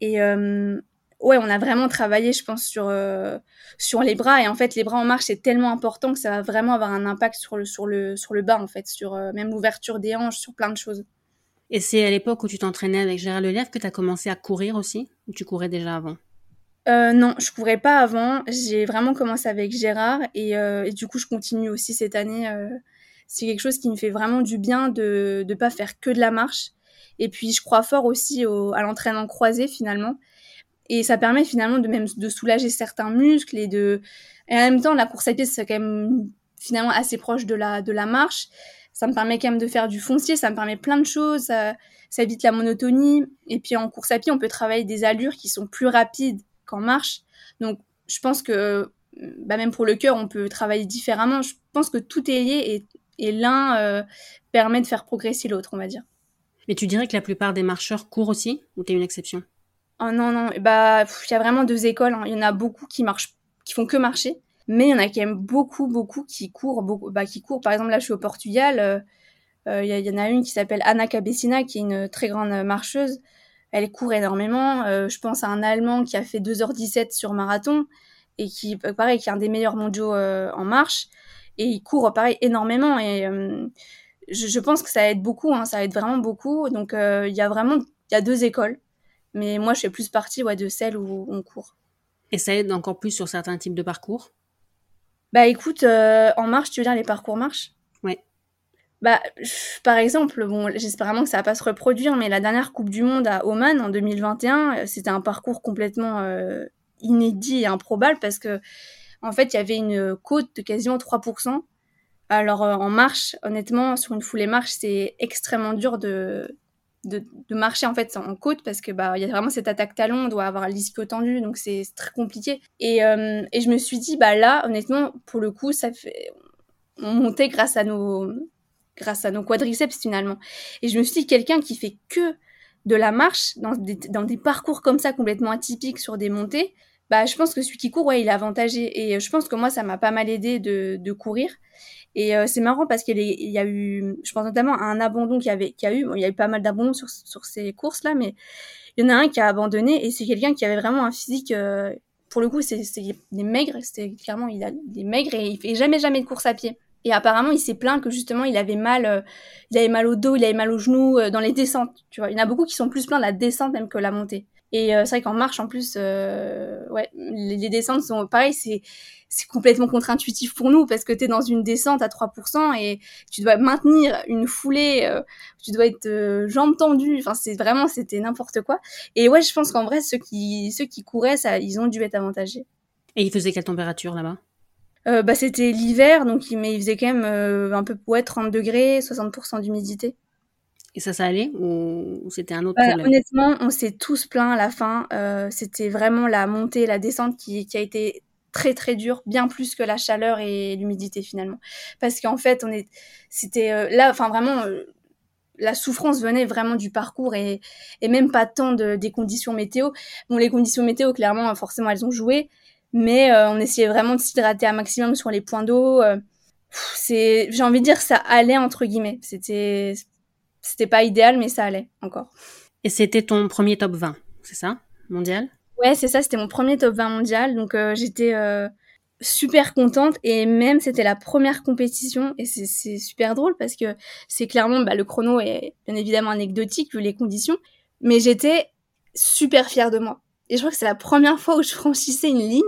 Et euh, ouais, on a vraiment travaillé, je pense, sur, euh, sur les bras. Et en fait, les bras en marche, c'est tellement important que ça va vraiment avoir un impact sur le, sur le, sur le bas, en fait, sur même l'ouverture des hanches, sur plein de choses. Et c'est à l'époque où tu t'entraînais avec Gérard Lelièvre que tu as commencé à courir aussi Ou tu courais déjà avant? Euh, non, je courais pas avant. J'ai vraiment commencé avec Gérard et, euh, du coup, je continue aussi cette année euh, c'est quelque chose qui me fait vraiment du bien de ne pas faire que de la marche. Et puis, je crois fort aussi au, à l'entraînement croisé finalement. Et ça permet finalement de même de soulager certains muscles et de. Et en même temps, la course à pied, c'est quand même finalement assez proche de la, de la marche. Ça me permet quand même de faire du foncier, ça me permet plein de choses, ça, ça évite la monotonie. Et puis en course à pied, on peut travailler des allures qui sont plus rapides qu'en marche. Donc je pense que bah, même pour le cœur, on peut travailler différemment. Je pense que tout est lié et et l'un euh, permet de faire progresser l'autre, on va dire. Mais tu dirais que la plupart des marcheurs courent aussi ou t'es une exception? Oh non, non, bah il y a vraiment deux écoles. Hein. Il y en a beaucoup qui marchent, qui font que marcher, mais il y en a quand même beaucoup, beaucoup qui courent, beaucoup, bah, qui courent. Par exemple, là, je suis au Portugal. Euh, euh, il y, en a une qui s'appelle Anna Cabecina, qui est une très grande marcheuse. Elle court énormément. je pense à un Allemand qui a fait 2h17 sur marathon et qui, pareil, qui est un des meilleurs mondiaux en marche et il court pareil énormément et euh, je, pense que ça aide beaucoup, hein, ça aide vraiment beaucoup. Donc euh, il y a vraiment il y a deux écoles, mais moi je fais plus partie ouais, de celle où on court. Et ça aide encore plus sur certains types de parcours? Bah écoute, euh, en marche, tu veux dire les parcours marche? Bah, par exemple, j'espère vraiment que ça va pas se reproduire, mais la dernière Coupe du Monde à Oman en 2021, c'était un parcours complètement inédit et improbable parce que en fait, il y avait une côte de quasiment 3%. Alors, euh, en marche, honnêtement, sur une foulée marche, c'est extrêmement dur de, marcher en fait en côte parce que bah il y a vraiment cette attaque talon, on doit avoir l'ischio tendu, donc c'est très compliqué. Et, euh, et je me suis dit bah là honnêtement pour le coup ça fait on montait grâce à nos grâce à nos quadriceps finalement. Et je me suis dit quelqu'un qui fait que de la marche dans des, dans des parcours comme ça complètement atypiques sur des montées, bah, je pense que celui qui court, ouais, il est avantagé. Et euh, je pense que moi, ça m'a pas mal aidé de, de courir. Et euh, c'est marrant parce qu'il y a eu, je pense notamment à un abandon qui avait, qui a eu, il y a eu pas mal d'abandons sur, sur ces courses-là, mais il y en a un qui a abandonné et c'est quelqu'un qui avait vraiment un physique, euh, pour le coup, c'est des maigres, c'était clairement, il a des maigres et il fait jamais, jamais de course à pied. Et apparemment, il s'est plaint que justement, il avait mal, il avait mal au dos, il avait mal aux genoux dans les descentes. Tu vois, il y en a beaucoup qui sont plus pleins de la descente même que la montée. Et euh, c'est vrai qu'en marche, en plus, euh, ouais, les, descentes sont pareil, c'est c'est complètement contre-intuitif pour nous parce que tu es dans une descente à 3% et tu dois maintenir une foulée, euh, tu dois être euh, jambes tendues, enfin c'est vraiment c'était n'importe quoi. Et ouais, je pense qu'en vrai ceux qui ceux qui couraient ça ils ont dû être avantagés. Et il faisait quelle température là-bas? Euh, bah c'était l'hiver donc mais il faisait quand même un peu ouais 30 degrés, 60% d'humidité. Et ça, ça allait ou c'était un autre problème? Honnêtement, on s'est tous plaints à la fin. Euh, c'était vraiment la montée, la descente qui, qui, a été très très dure, bien plus que la chaleur et l'humidité finalement. Parce qu'en fait, on est, c'était euh, là, enfin vraiment, euh, la souffrance venait vraiment du parcours et, et même pas tant de, des conditions météo. Bon, les conditions météo, clairement, forcément, elles ont joué. Mais on essayait vraiment de s'hydrater un maximum sur les points d'eau. c'est, j'ai envie de dire, ça allait entre guillemets. C'était, c'était pas idéal, mais ça allait encore. Et c'était ton premier top 20, c'est ça, mondial? Ouais, c'est ça, c'était mon premier top 20 mondial. Donc j'étais super contente et même c'était la première compétition et c'est super drôle parce que c'est clairement bah, le chrono est bien évidemment anecdotique vu les conditions mais j'étais super fière de moi et je crois que c'est la première fois où je franchissais une ligne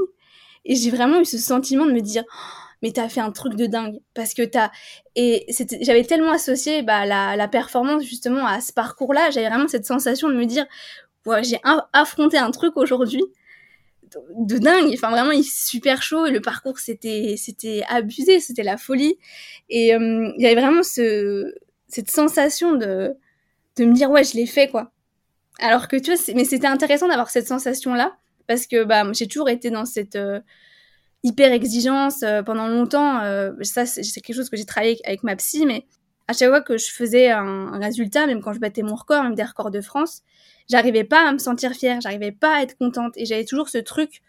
et j'ai vraiment eu ce sentiment de me dire oh, mais t'as fait un truc de dingue parce que t'as et j'avais tellement associé bah, la, la performance justement à ce parcours là j'avais vraiment cette sensation de me dire ouais, j'ai affronté un truc aujourd'hui de dingue. Enfin, vraiment, il est super chaud et le parcours, c'était, c'était abusé, c'était la folie. Et euh, il y avait vraiment ce, cette sensation de, de me dire, ouais, je l'ai fait, quoi. Alors que tu vois, mais c'était intéressant d'avoir cette sensation-là parce que bah, j'ai toujours été dans cette euh, hyper exigence euh, pendant longtemps. ça, c'est quelque chose que j'ai travaillé avec, ma psy, mais à chaque fois que je faisais un, résultat, même quand je battais mon record, même des records de France, j'arrivais pas à me sentir fière, j'arrivais pas à être contente et j'avais toujours ce truc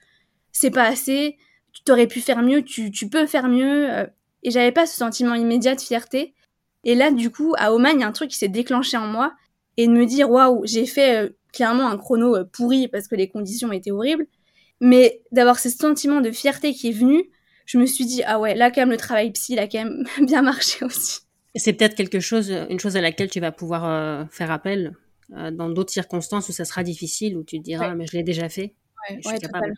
c'est pas assez, tu t'aurais pu faire mieux, tu, peux faire mieux euh, et j'avais pas ce sentiment immédiat de fierté. Et là du coup à Oman, il y a un truc qui s'est déclenché en moi et de me dire waouh, j'ai fait euh, clairement un chrono euh, pourri parce que les conditions étaient horribles, mais d'avoir ce sentiment de fierté qui est venu, je me suis dit ah ouais, là quand même le travail psy, il a quand même bien marché aussi. C'est peut-être quelque chose, une chose à laquelle tu vas pouvoir faire appel euh, dans d'autres circonstances où ça sera difficile, où tu te diras, mais je l'ai déjà fait. Ouais, je suis capable.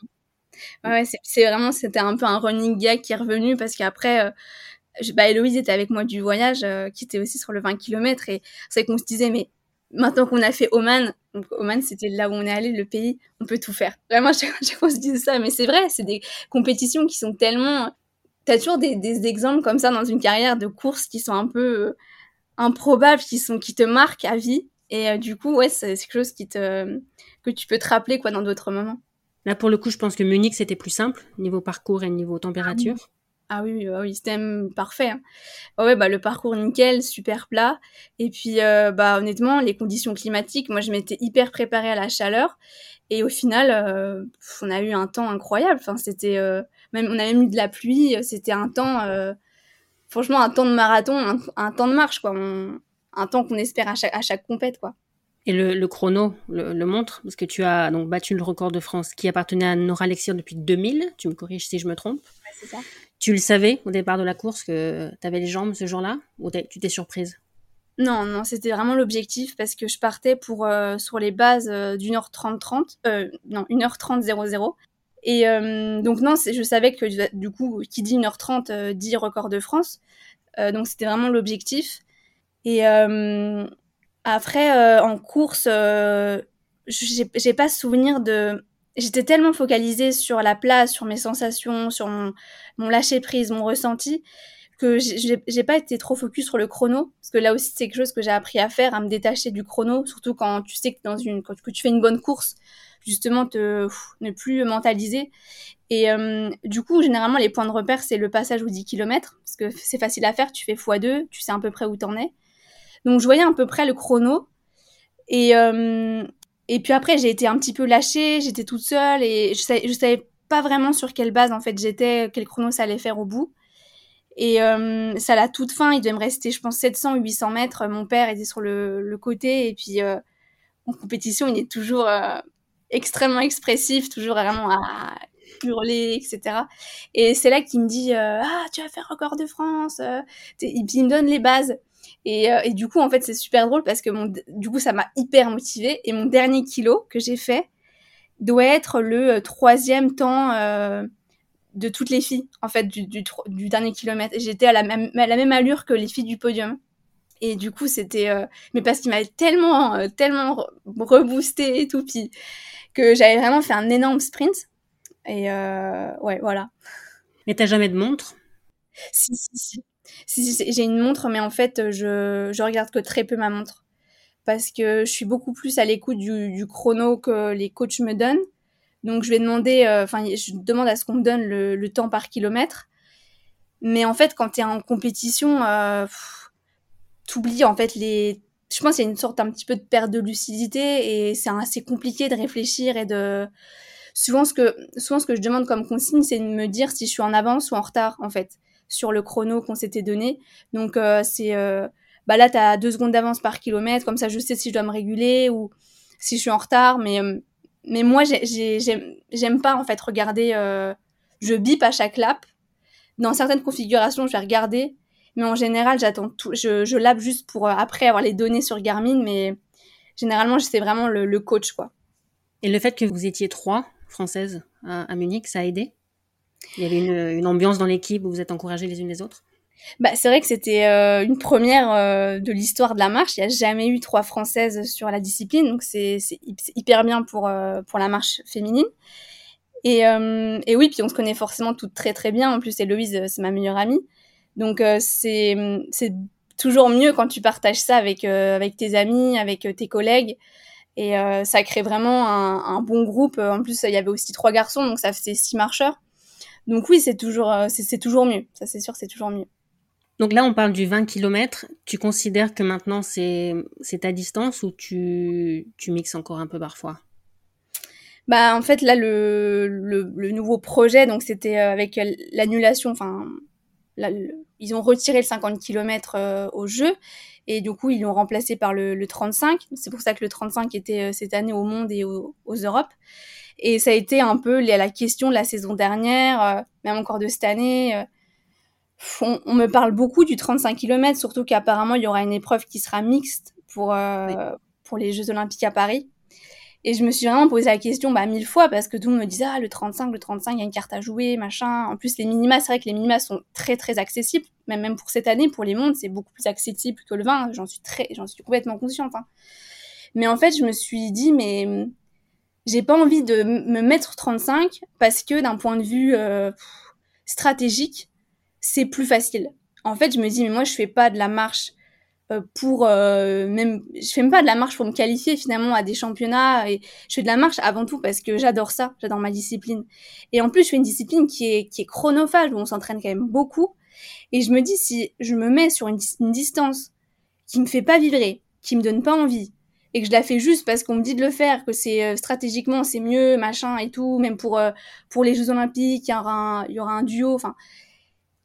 Ouais, c'est vraiment, c'était un peu un running gag qui est revenu parce qu'après, euh, bah, Héloïse était avec moi du voyage, euh, qui était aussi sur le 20 km, et c'est qu'on se disait, mais maintenant qu'on a fait Oman, donc Oman c'était là où on est allé, le pays, on peut tout faire. Vraiment, chaque, fois ça, mais c'est vrai, c'est des compétitions qui sont tellement. T'as toujours des, exemples comme ça dans une carrière de course qui sont un peu improbables, qui, sont, qui te marquent à vie. Et euh, du coup, ouais, c'est quelque chose qui te, que tu peux te rappeler quoi, dans d'autres moments. Là, pour le coup, je pense que Munich, c'était plus simple, niveau parcours et niveau température. Ah oui, ah oui, c'était parfait. Hein. ouais, bah, le parcours nickel, super plat. Et puis, euh, bah, honnêtement, les conditions climatiques, moi, je m'étais hyper préparée à la chaleur. Et au final, euh, on a eu un temps incroyable. Enfin, c'était, même, on a même eu de la pluie. C'était un temps, franchement, un temps de marathon, un, un temps de marche, quoi. On, un temps qu'on espère à chaque, à chaque compète, quoi. Et le, chrono le, montre, parce que tu as donc battu le record de France qui appartenait à Nora Lexir depuis 2000, tu me corriges si je me trompe. Ouais, c'est ça. Tu le savais au départ de la course que tu avais les jambes ce jour-là, ou tu t'es surprise? Non, non, c'était vraiment l'objectif parce que je partais pour euh, sur les bases euh, d'une heure 30 30, euh, non, 1h30 00. Et euh, donc non, je savais que du coup, qui dit 1h30 dit record de France. donc c'était vraiment l'objectif. Et après, en course, j'ai pas souvenir de. J'étais tellement focalisée sur la place, sur mes sensations, sur mon, mon lâcher prise, mon ressenti, que j'ai pas été trop focus sur le chrono, parce que là aussi c'est quelque chose que j'ai appris à faire, à me détacher du chrono, surtout quand tu sais que dans une, quand, que tu fais une bonne course, justement te ne plus mentaliser. Et euh, du coup, généralement les points de repère c'est le passage aux 10 km, parce que c'est facile à faire, tu fais x2, tu sais à peu près où t'en es. Donc je voyais à peu près le chrono. Et, euh, et puis après, j'ai été un petit peu lâchée, j'étais toute seule et je savais, savais pas vraiment sur quelle base en fait j'étais, quel chrono ça allait faire au bout. Et euh, ça l'a toute fin, il devait me rester, je pense, 700 ou 800 mètres. Mon père était sur le, côté et puis euh, en compétition, il est toujours euh, extrêmement expressif, toujours vraiment à hurler, etc. Et c'est là qu'il me dit Ah, tu vas faire record de France. Il me donne les bases. Et, euh, et, du coup, en fait, c'est super drôle parce que mon, du coup, ça m'a hyper motivée. Et mon dernier kilo que j'ai fait doit être le euh, troisième temps euh, de toutes les filles, en fait, du, du, du dernier kilomètre. J'étais à la même, à la même allure que les filles du podium. Et du coup, c'était... Euh, mais parce qu'il m'avait tellement, tellement reboosté et tout, puis que j'avais vraiment fait un énorme sprint. Et ouais, voilà. Mais t'as jamais de montre? Si, si, si. Si, j'ai une montre, mais en fait, je, regarde que très peu ma montre. Parce que je suis beaucoup plus à l'écoute du, chrono que les coachs me donnent. Donc, je vais demander, euh, enfin, je demande à ce qu'on me donne le, le, temps par kilomètre. Mais en fait, quand tu es en compétition, euh, t'oublies en fait les. Je pense qu'il y a une sorte un petit peu de perte de lucidité et c'est assez compliqué de réfléchir et de souvent ce que souvent ce que je demande comme consigne, c'est de me dire si je suis en avance ou en retard en fait sur le chrono qu'on s'était donné. Donc c'est bah là tu as deux secondes d'avance par kilomètre, comme ça je sais si je dois me réguler ou si je suis en retard. Mais mais moi j'aime pas en fait regarder. je bip à chaque lap. Dans certaines configurations, je vais regarder mais en général, j'attends tout. Je, je juste pour euh, après avoir les données sur Garmin, mais généralement, c'est vraiment le, coach, quoi. Et le fait que vous étiez trois françaises à, Munich, ça a aidé? Il y avait une, ambiance dans l'équipe où vous êtes encouragées les unes les autres? Bah, c'est vrai que c'était euh, une première euh, de l'histoire de la marche. Il n'y a jamais eu trois françaises sur la discipline, donc c'est hyper bien pour, pour la marche féminine. Et, oui, puis on se connaît forcément toutes très très bien. En plus, Héloïse, c'est ma meilleure amie. Donc euh, c'est toujours mieux quand tu partages ça avec euh, avec tes amis, avec euh, tes collègues. Et ça crée vraiment un, un, bon groupe. En plus, il y avait aussi trois garçons, donc ça faisait six marcheurs. Donc oui, c'est toujours, c'est toujours mieux. Ça, c'est sûr, c'est toujours mieux. Donc là, on parle du 20 km. Tu considères que maintenant, c'est ta distance ou tu, tu mixes encore un peu parfois? Bah, en fait, là, le, le, le nouveau projet, donc c'était avec l'annulation, enfin, ils ont retiré le 50 km euh, au jeu et du coup ils l'ont remplacé par le, 35. C'est pour ça que le 35 était euh, cette année au monde et aux Europes. Et ça a été un peu la question de la saison dernière, euh, même encore de cette année. On, me parle beaucoup du 35 km, surtout qu'apparemment il y aura une épreuve qui sera mixte pour, pour les Jeux Olympiques à Paris. Et je me suis vraiment posé la question bah, mille fois parce que tout le monde me disait ah le 35, le 35, il y a une carte à jouer, machin. En plus les minima, c'est vrai que les minima sont très très accessibles, même même pour cette année, pour les mondes, c'est beaucoup plus accessible que le 20. J'en suis très, j'en suis complètement consciente. Hein. Mais en fait, je me suis dit mais j'ai pas envie de me mettre 35 parce que d'un point de vue euh, stratégique, c'est plus facile. En fait, je me dis mais moi je fais pas de la marche euh, pour euh, même je fais même pas de la marche pour me qualifier finalement à des championnats et je fais de la marche avant tout parce que j'adore ça j'adore ma discipline et en plus je fais une discipline qui est qui est chronophage où on s'entraîne quand même beaucoup et je me dis si je me mets sur une, distance qui me fait pas vibrer qui me donne pas envie et que je la fais juste parce qu'on me dit de le faire que c'est euh, stratégiquement c'est mieux machin et tout même pour pour les Jeux Olympiques il y aura un, y aura un duo enfin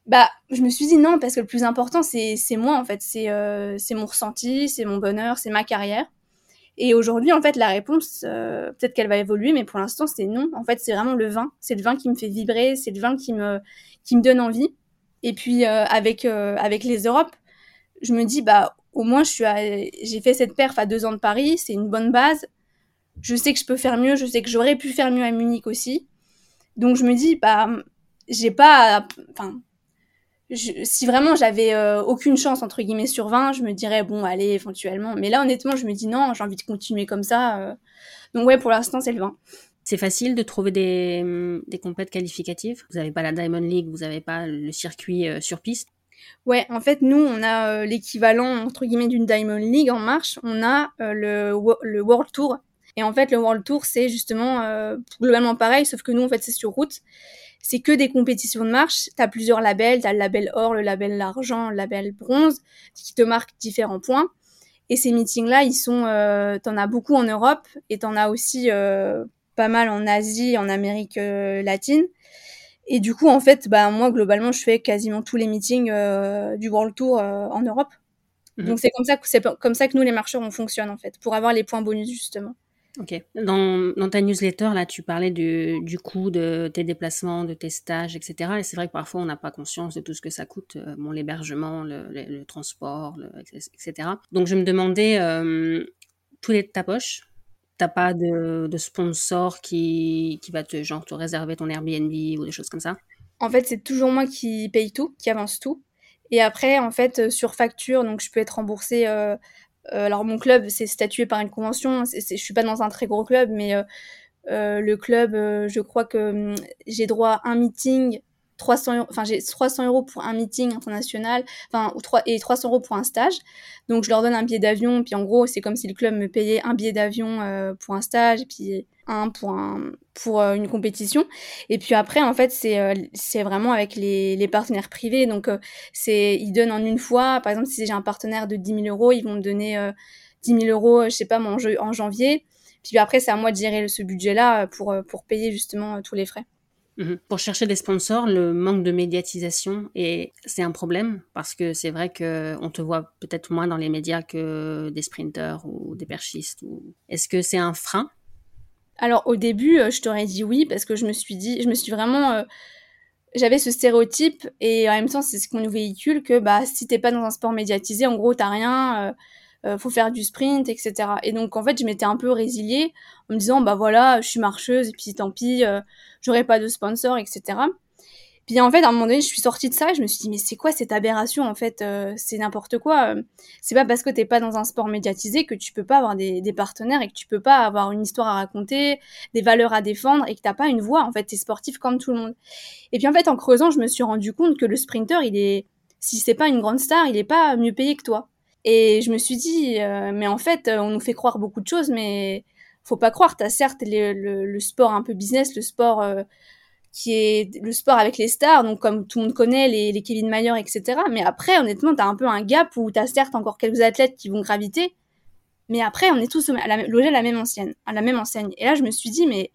bah, je me suis dit non, parce que le plus important, c'est moi, en fait. C'est euh, mon ressenti, c'est mon bonheur, c'est ma carrière. Et aujourd'hui, en fait, la réponse, euh, peut-être qu'elle va évoluer, mais pour l'instant, c'est non. En fait, c'est vraiment le vin. C'est le vin qui me fait vibrer, c'est le vin qui me, qui me donne envie. Et puis, euh, avec, euh, avec les Europes, je me dis, bah, au moins, j'ai fait cette perf à deux ans de Paris, c'est une bonne base. Je sais que je peux faire mieux, je sais que j'aurais pu faire mieux à Munich aussi. Donc, je me dis, bah, j'ai pas, enfin, si vraiment j'avais euh, aucune chance entre guillemets sur 20, je me dirais bon allez éventuellement. Mais là honnêtement, je me dis non, j'ai envie de continuer comme ça. Euh. Donc ouais, pour l'instant c'est le 20. C'est facile de trouver des, des compètes qualificatives? Vous n'avez pas la Diamond League, vous n'avez pas le circuit euh, sur piste? Ouais, en fait, nous, on a l'équivalent, entre guillemets, d'une Diamond League en marche. On a le, le World Tour. Et en fait, le World Tour, c'est justement globalement pareil, sauf que nous, en fait, c'est sur route c'est que des compétitions de marche. Tu as plusieurs labels, tu as le label or, le label argent, le label bronze, qui te marquent différents points. Et ces meetings-là, ils sont, euh, t'en as beaucoup en Europe et t'en as aussi euh, pas mal en Asie, en Amérique euh, latine. Et du coup, en fait, bah moi globalement, je fais quasiment tous les meetings euh, du World Tour en Europe. Mhm. Donc c'est comme ça que c'est comme ça que nous les marcheurs on fonctionne en fait, pour avoir les points bonus justement. Ok. Dans, dans, ta newsletter, là, tu parlais du, du coût de tes déplacements, de tes stages, etc. Et c'est vrai que parfois, on n'a pas conscience de tout ce que ça coûte, euh, bon, l'hébergement, le, le, transport, etc. Donc, je me demandais, euh, tout est de ta poche T'as pas de, sponsor qui, qui va te, genre, te réserver ton Airbnb ou des choses comme ça? En fait, c'est toujours moi qui paye tout, qui avance tout. Et après, en fait, sur facture, donc je peux être remboursée euh, euh, alors mon club, c'est statué par une convention. je suis pas dans un très gros club, mais euh, euh, le club, je crois que hum, j'ai droit à un meeting 300 enfin j'ai 300 euros pour un meeting international, enfin ou 3 et 300 euros pour un stage. Donc je leur donne un billet d'avion, puis en gros c'est comme si le club me payait un billet d'avion euh, pour un stage, et puis un pour un pour euh, une compétition. Et puis après en fait c'est euh, c'est vraiment avec les, partenaires privés, donc c'est ils donnent en une fois. Par exemple si j'ai un partenaire de 10 000 euros, ils vont me donner 10 000 euros, je sais pas, en, en janvier Puis après, c'est à moi de gérer ce budget-là pour, pour payer justement tous les frais. Mhm. Pour chercher des sponsors, le manque de médiatisation et c'est un problème parce que c'est vrai que on te voit peut-être moins dans les médias que des sprinteurs ou des perchistes. Ou... Est-ce que c'est un frein? Alors au début, euh, je t'aurais dit oui parce que je me suis dit, je me suis vraiment, euh, j'avais ce stéréotype et en même temps c'est ce qu'on nous véhicule que bah si t'es pas dans un sport médiatisé, en gros t'as rien. Euh, euh, faut faire du sprint, etc. Et donc en fait, je m'étais un peu résiliée en me disant bah voilà, je suis marcheuse et puis tant pis, euh, j'aurai pas de sponsor, etc. Puis en fait, à un moment donné, je suis sortie de ça et je me suis dit mais c'est quoi cette aberration en fait euh, C'est n'importe quoi. c'est pas parce que t'es pas dans un sport médiatisé que tu peux pas avoir des, des, partenaires et que tu peux pas avoir une histoire à raconter, des valeurs à défendre et que t'as pas une voix. En fait, t'es sportif comme tout le monde. Et puis en fait, en creusant, je me suis rendu compte que le sprinter, il est si c'est pas une grande star, il est pas mieux payé que toi. Et je me suis dit, euh, mais en fait, on nous fait croire beaucoup de choses, mais faut pas croire. T'as certes le, le, sport un peu business, le sport euh, qui est le sport avec les stars, donc comme tout le monde connaît les, les Kevin Mayer, etc. Mais après, honnêtement, t'as un peu un gap où t'as certes encore quelques athlètes qui vont graviter, mais après, on est tous logés à la même ancienne, à la même enseigne. Et là, je me suis dit, mais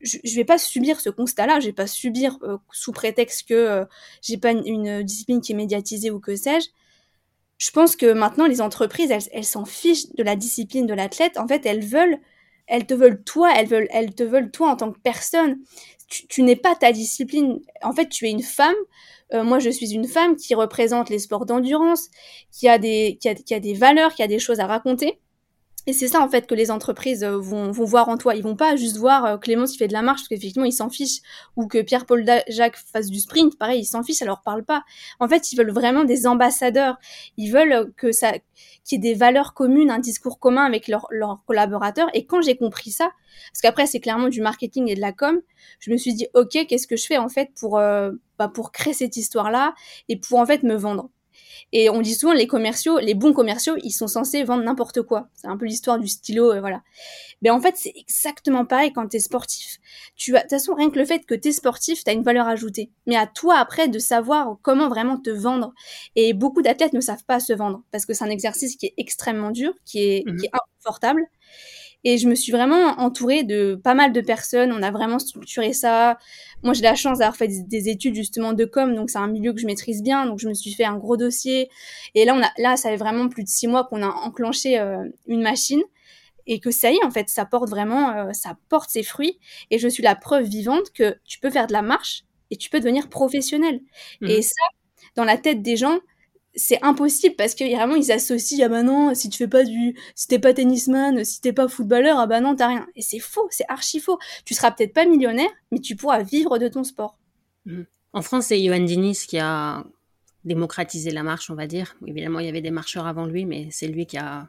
je, vais pas subir ce constat-là, je vais pas subir euh, sous prétexte que j'ai pas une, une, discipline qui est médiatisée ou que sais-je je pense que maintenant les entreprises, elles, s'en fichent de la discipline de l'athlète. En fait, elles veulent, elles te veulent toi, elles veulent, elles te veulent toi en tant que personne. Tu, n'es pas ta discipline. En fait, tu es une femme. Euh, moi, je suis une femme qui représente les sports d'endurance, qui a des, qui a, qui a des valeurs, qui a des choses à raconter. Et c'est ça en fait que les entreprises euh, vont, vont voir en toi. Ils vont pas juste voir euh, Clémence qui fait de la marche parce qu'effectivement ils s'en fichent ou que Pierre-Paul Jacques fasse du sprint. Pareil, ils s'en fichent, ça leur parle pas. En fait, ils veulent vraiment des ambassadeurs. Ils veulent que ça, qu'il y ait des valeurs communes, un discours commun avec leurs collaborateurs. Et quand j'ai compris ça, parce qu'après c'est clairement du marketing et de la com, je me suis dit ok, qu'est-ce que je fais en fait pour euh, bah, pour créer cette histoire là et pour en fait me vendre. Et on dit souvent les commerciaux, les bons commerciaux, ils sont censés vendre n'importe quoi. C'est un peu l'histoire du stylo, euh, voilà. Mais en fait, c'est exactement pareil quand t'es sportif. Tu as, de toute façon, rien que le fait que t'es sportif, t'as une valeur ajoutée. Mais à toi après de savoir comment vraiment te vendre. Et beaucoup d'athlètes ne savent pas se vendre parce que c'est un exercice qui est extrêmement dur, qui est, qui est inconfortable. Et je me suis vraiment entourée de pas mal de personnes. On a vraiment structuré ça. Moi, j'ai la chance d'avoir fait des, études justement de com, donc c'est un milieu que je maîtrise bien. Donc je me suis fait un gros dossier. Et là, on a, là, ça fait vraiment plus de six mois qu'on a enclenché euh, une machine et que ça y est, en fait, ça porte vraiment, euh, ça porte ses fruits. Et je suis la preuve vivante que tu peux faire de la marche et tu peux devenir professionnel. Mmh. Et ça, dans la tête des gens, c'est impossible parce que vraiment ils associent ah bah non si tu fais pas du si t'es pas tennisman si t'es pas footballeur ah bah non t'as rien. Et c'est faux c'est archi faux. Tu seras peut-être pas millionnaire mais tu pourras vivre de ton sport. Mmh. en France c'est Johan Diniz qui a démocratisé la marche on va dire. Évidemment il y avait des marcheurs avant lui mais c'est lui qui a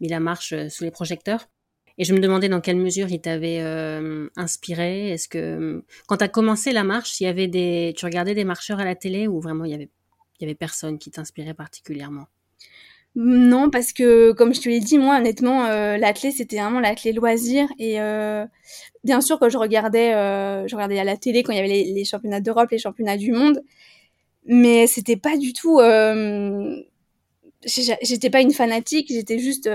mis la marche euh, sous les projecteurs. Et je me demandais dans quelle mesure il t'avait euh, inspiré. Est-ce que quand tu as commencé la marche, il y avait des, tu regardais des marcheurs à la télé ou vraiment il y avait il y avait personne qui t'inspirait particulièrement. Non, parce que comme je te l'ai dit, moi honnêtement, euh, l'athlète c'était vraiment l'athlète loisir. Et euh, bien sûr que je regardais, euh, je regardais à la télé quand il y avait les, championnats d'Europe, les championnats du monde, mais c'était pas du tout, euh, j'étais pas une fanatique, j'étais juste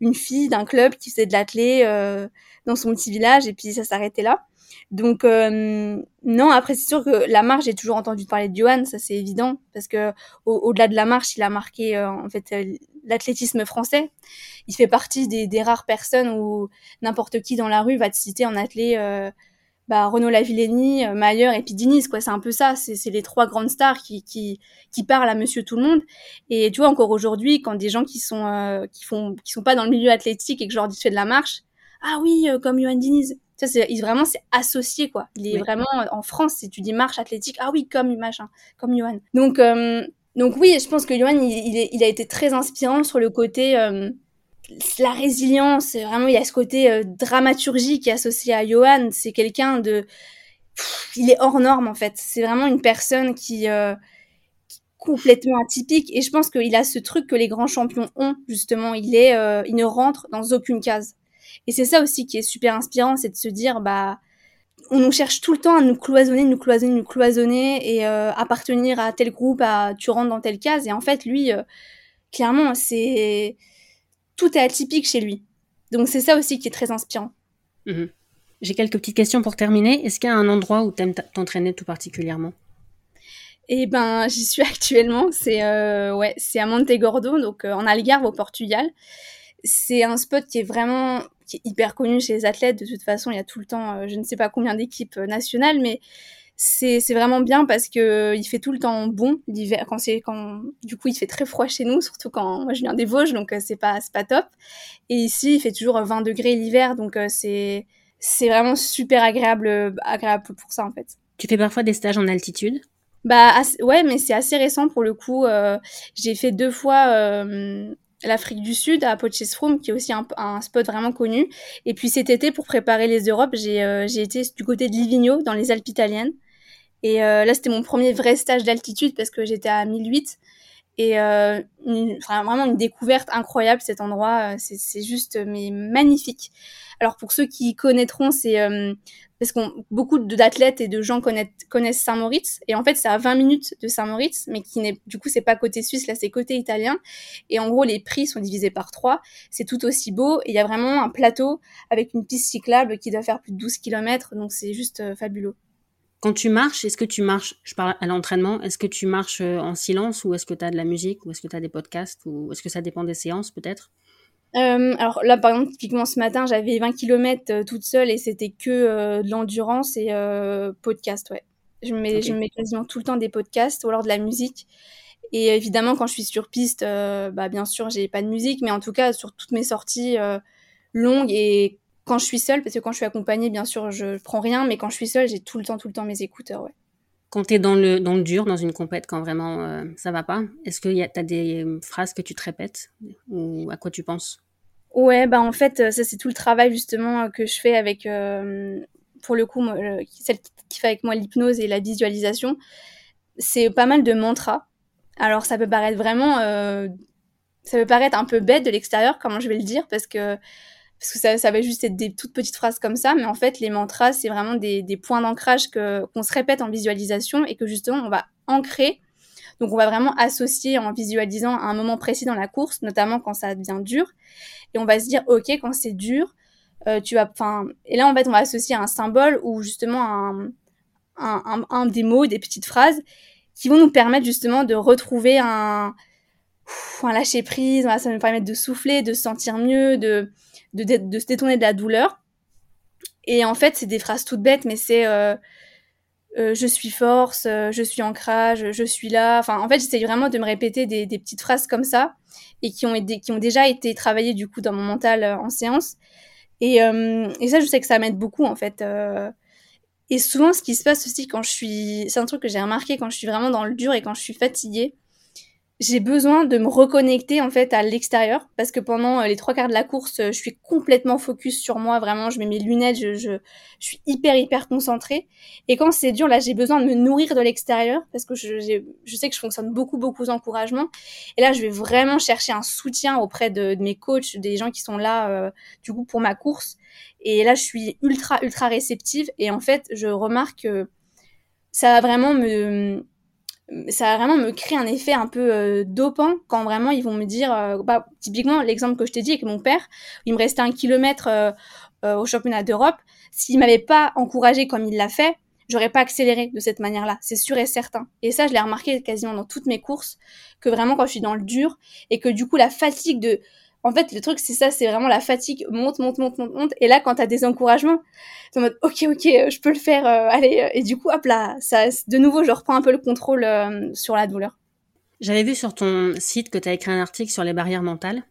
une fille d'un club qui faisait de l'athlète dans son petit village et puis ça s'arrêtait là. Donc euh, non, après c'est sûr que la marche, j'ai toujours entendu parler de Johan, ça c'est évident, parce que au-delà de la marche, il a marqué euh, en fait euh, l'athlétisme français. Il fait partie des, rares personnes où n'importe qui dans la rue va te citer en athlète bah, Renaud Lavillenie, Mayer et puis Diniz, quoi. C'est un peu ça. C'est les trois grandes stars qui parlent à Monsieur Tout le Monde. Et tu vois encore aujourd'hui, quand des gens qui sont qui font qui sont pas dans le milieu athlétique et que je leur dis tu fais de la marche, ah oui, comme Johan Diniz c'est vraiment c'est associé quoi. Il est vraiment en France si tu dis marche athlétique, ah oui comme machin, comme Johan. Donc euh, donc oui, je pense que Johan il, il, a été très inspirant sur le côté euh, la résilience. Vraiment il y a ce côté euh, dramaturgie qui est associé à Johan. C'est quelqu'un de il est hors norme en fait. C'est vraiment une personne qui complètement atypique et je pense qu'il a ce truc que les grands champions ont justement. Il est il ne rentre dans aucune case. Et c'est ça aussi qui est super inspirant, c'est de se dire, bah, on nous cherche tout le temps à nous cloisonner, nous cloisonner, nous cloisonner et euh, appartenir à tel groupe, à tu rentres dans telle case. Et en fait, lui, euh, clairement, c'est tout est atypique chez lui. Donc c'est ça aussi qui est très inspirant. Mhm. J'ai quelques petites questions pour terminer. Est-ce qu'il y a un endroit où tu aimes t'entraîner tout particulièrement? Eh ben, j'y suis actuellement. C'est euh, ouais, c'est à Montegordo, donc euh, en Algarve au Portugal. C'est un spot qui est vraiment qui est hyper connu chez les athlètes. De toute façon, il y a tout le temps, euh, je ne sais pas combien d'équipes nationales, mais c'est vraiment bien parce que il fait tout le temps bon l'hiver quand c'est quand du coup il fait très froid chez nous surtout quand moi je viens des Vosges donc c'est pas c'est pas top et ici il fait toujours 20 degrés l'hiver donc c'est c'est vraiment super agréable, agréable pour ça en fait. Tu fais parfois des stages en altitude? Bah ouais, mais c'est assez récent pour le coup. Euh, j'ai fait deux fois euh, l'Afrique du Sud à Potchefstroom, qui est aussi un, un, spot vraiment connu. Et puis cet été, pour préparer les Europes, j'ai euh, été du côté de Livigno, dans les Alpes italiennes. Et là, c'était mon premier vrai stage d'altitude parce que j'étais à 1008. Et une, vraiment une découverte incroyable cet endroit. C'est juste mais magnifique. Alors pour ceux qui connaîtront, c'est euh, parce qu'on beaucoup d'athlètes et de gens connaissent, connaissent Saint-Moritz et en fait c'est à 20 minutes de Saint-Moritz, mais qui n'est du coup c'est pas côté suisse, là c'est côté italien. Et en gros les prix sont divisés par trois. C'est tout aussi beau et il y a vraiment un plateau avec une piste cyclable qui doit faire plus de 12 km, donc c'est juste euh, fabuleux. Quand tu marches, est-ce que tu marches, je parle à l'entraînement, est-ce que tu marches euh, en silence ou est-ce que tu as de la musique ou est-ce que tu as des podcasts ou est-ce que ça dépend des séances peut-être? Euh, alors là, par exemple, typiquement ce matin, j'avais 20 km euh, toute seule et c'était que euh, de l'endurance et euh, podcast, ouais. Je mets, je mets quasiment tout le temps des podcasts ou alors de la musique. Et évidemment, quand je suis sur piste, bah, bien sûr, j'ai pas de musique, mais en tout cas, sur toutes mes sorties longues et quand je suis seule, parce que quand je suis accompagnée, bien sûr, je prends rien, mais quand je suis seule, j'ai tout le temps, tout le temps mes écouteurs, ouais. Quand tu es dans le, dans le dur, dans une compète, quand vraiment euh, ça va pas, est-ce que tu as des phrases que tu te répètes ou à quoi tu penses? Ouais, bah en fait, euh, ça c'est tout le travail justement euh, que je fais avec, pour le coup, celle qui fait avec moi l'hypnose et la visualisation. C'est pas mal de mantras. Alors ça peut paraître vraiment, ça peut paraître un peu bête de l'extérieur, comment je vais le dire, parce que parce que ça, ça va juste être des toutes petites phrases comme ça, mais en fait, les mantras, c'est vraiment des, points d'ancrage qu'on se répète en visualisation et que justement, on va ancrer. Donc, on va vraiment associer en visualisant un moment précis dans la course, notamment quand ça devient dur. Et on va se dire, OK, quand c'est dur, euh, tu vas, et là, en fait, on va associer un symbole ou justement un, un, des mots, des petites phrases qui vont nous permettre justement de retrouver un, un lâcher prise. Ça va nous permettre de souffler, de se sentir mieux, de, de, se détourner de la douleur. Et en fait, c'est des phrases toutes bêtes, mais c'est euh, euh, je suis force, euh, je suis ancrage, je suis là. Enfin, en fait, j'essaye vraiment de me répéter des, petites phrases comme ça et qui ont, qui ont déjà été travaillées du coup dans mon mental en séance. Et, et, ça, je sais que ça m'aide beaucoup en fait. et souvent, ce qui se passe aussi quand je suis, c'est un truc que j'ai remarqué quand je suis vraiment dans le dur et quand je suis fatiguée, j'ai besoin de me reconnecter en fait à l'extérieur parce que pendant euh, les trois quarts de la course, euh, je suis complètement focus sur moi, vraiment, je mets mes lunettes, je, je, je suis hyper hyper concentrée. Et quand c'est dur, là, j'ai besoin de me nourrir de l'extérieur parce que je, je, sais que je fonctionne beaucoup beaucoup d'encouragement. Et là, je vais vraiment chercher un soutien auprès de, mes coachs, des gens qui sont là euh, du coup pour ma course. Et là, je suis ultra ultra réceptive et en fait, je remarque que ça va vraiment me ça va vraiment me créer un effet un peu euh, dopant quand vraiment ils vont me dire, euh, bah, typiquement l'exemple que je t'ai dit avec mon père, il me restait un kilomètre euh, au championnat d'Europe, s'il m'avait pas encouragé comme il l'a fait, j'aurais pas accéléré de cette manière-là, c'est sûr et certain. Et ça, je l'ai remarqué quasiment dans toutes mes courses, que vraiment quand je suis dans le dur et que du coup la fatigue de en fait, le truc, c'est ça, c'est vraiment la fatigue monte, monte, monte, monte, monte. Et là, quand t'as des encouragements, t'es en mode, ok, ok, euh, je peux le faire, euh, allez. Euh, et du coup, hop là, ça, de nouveau, je reprends un peu le contrôle sur la douleur. J'avais vu sur ton site que tu as écrit un article sur les barrières mentales.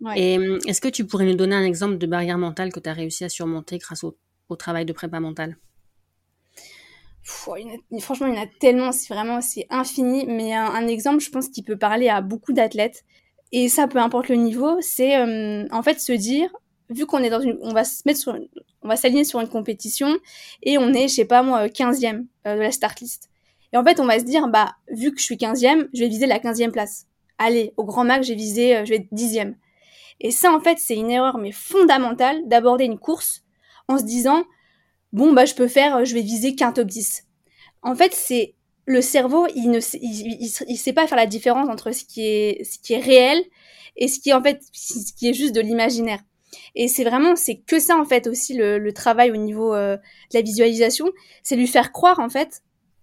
Ouais. Et est-ce que tu pourrais nous donner un exemple de barrière mentale que tu as réussi à surmonter grâce au, travail de prépa mentale? Franchement, il y en a tellement, c'est vraiment, c'est infini. Mais un, un, exemple, je pense, qui peut parler à beaucoup d'athlètes, et ça, peu importe le niveau, c'est euh, en fait se dire, vu qu'on est dans une, on va se mettre sur, on va s'aligner sur une compétition et on est, je sais pas moi, 15e euh, de la start list. Et en fait, on va se dire, bah, vu que je suis 15e, je vais viser la 15e place. Allez, au grand max, j'ai visé, euh, je vais être 10e. Et ça, en fait, c'est une erreur, mais fondamentale, d'aborder une course en se disant, bon, bah, je peux faire, je vais viser qu'un top 10. En fait, c'est le cerveau, il ne il, sait pas faire la différence entre ce qui est ce qui est réel et ce qui est en fait ce qui est juste de l'imaginaire. Et c'est vraiment, c'est que ça en fait aussi le, travail au niveau de la visualisation, c'est lui faire croire en fait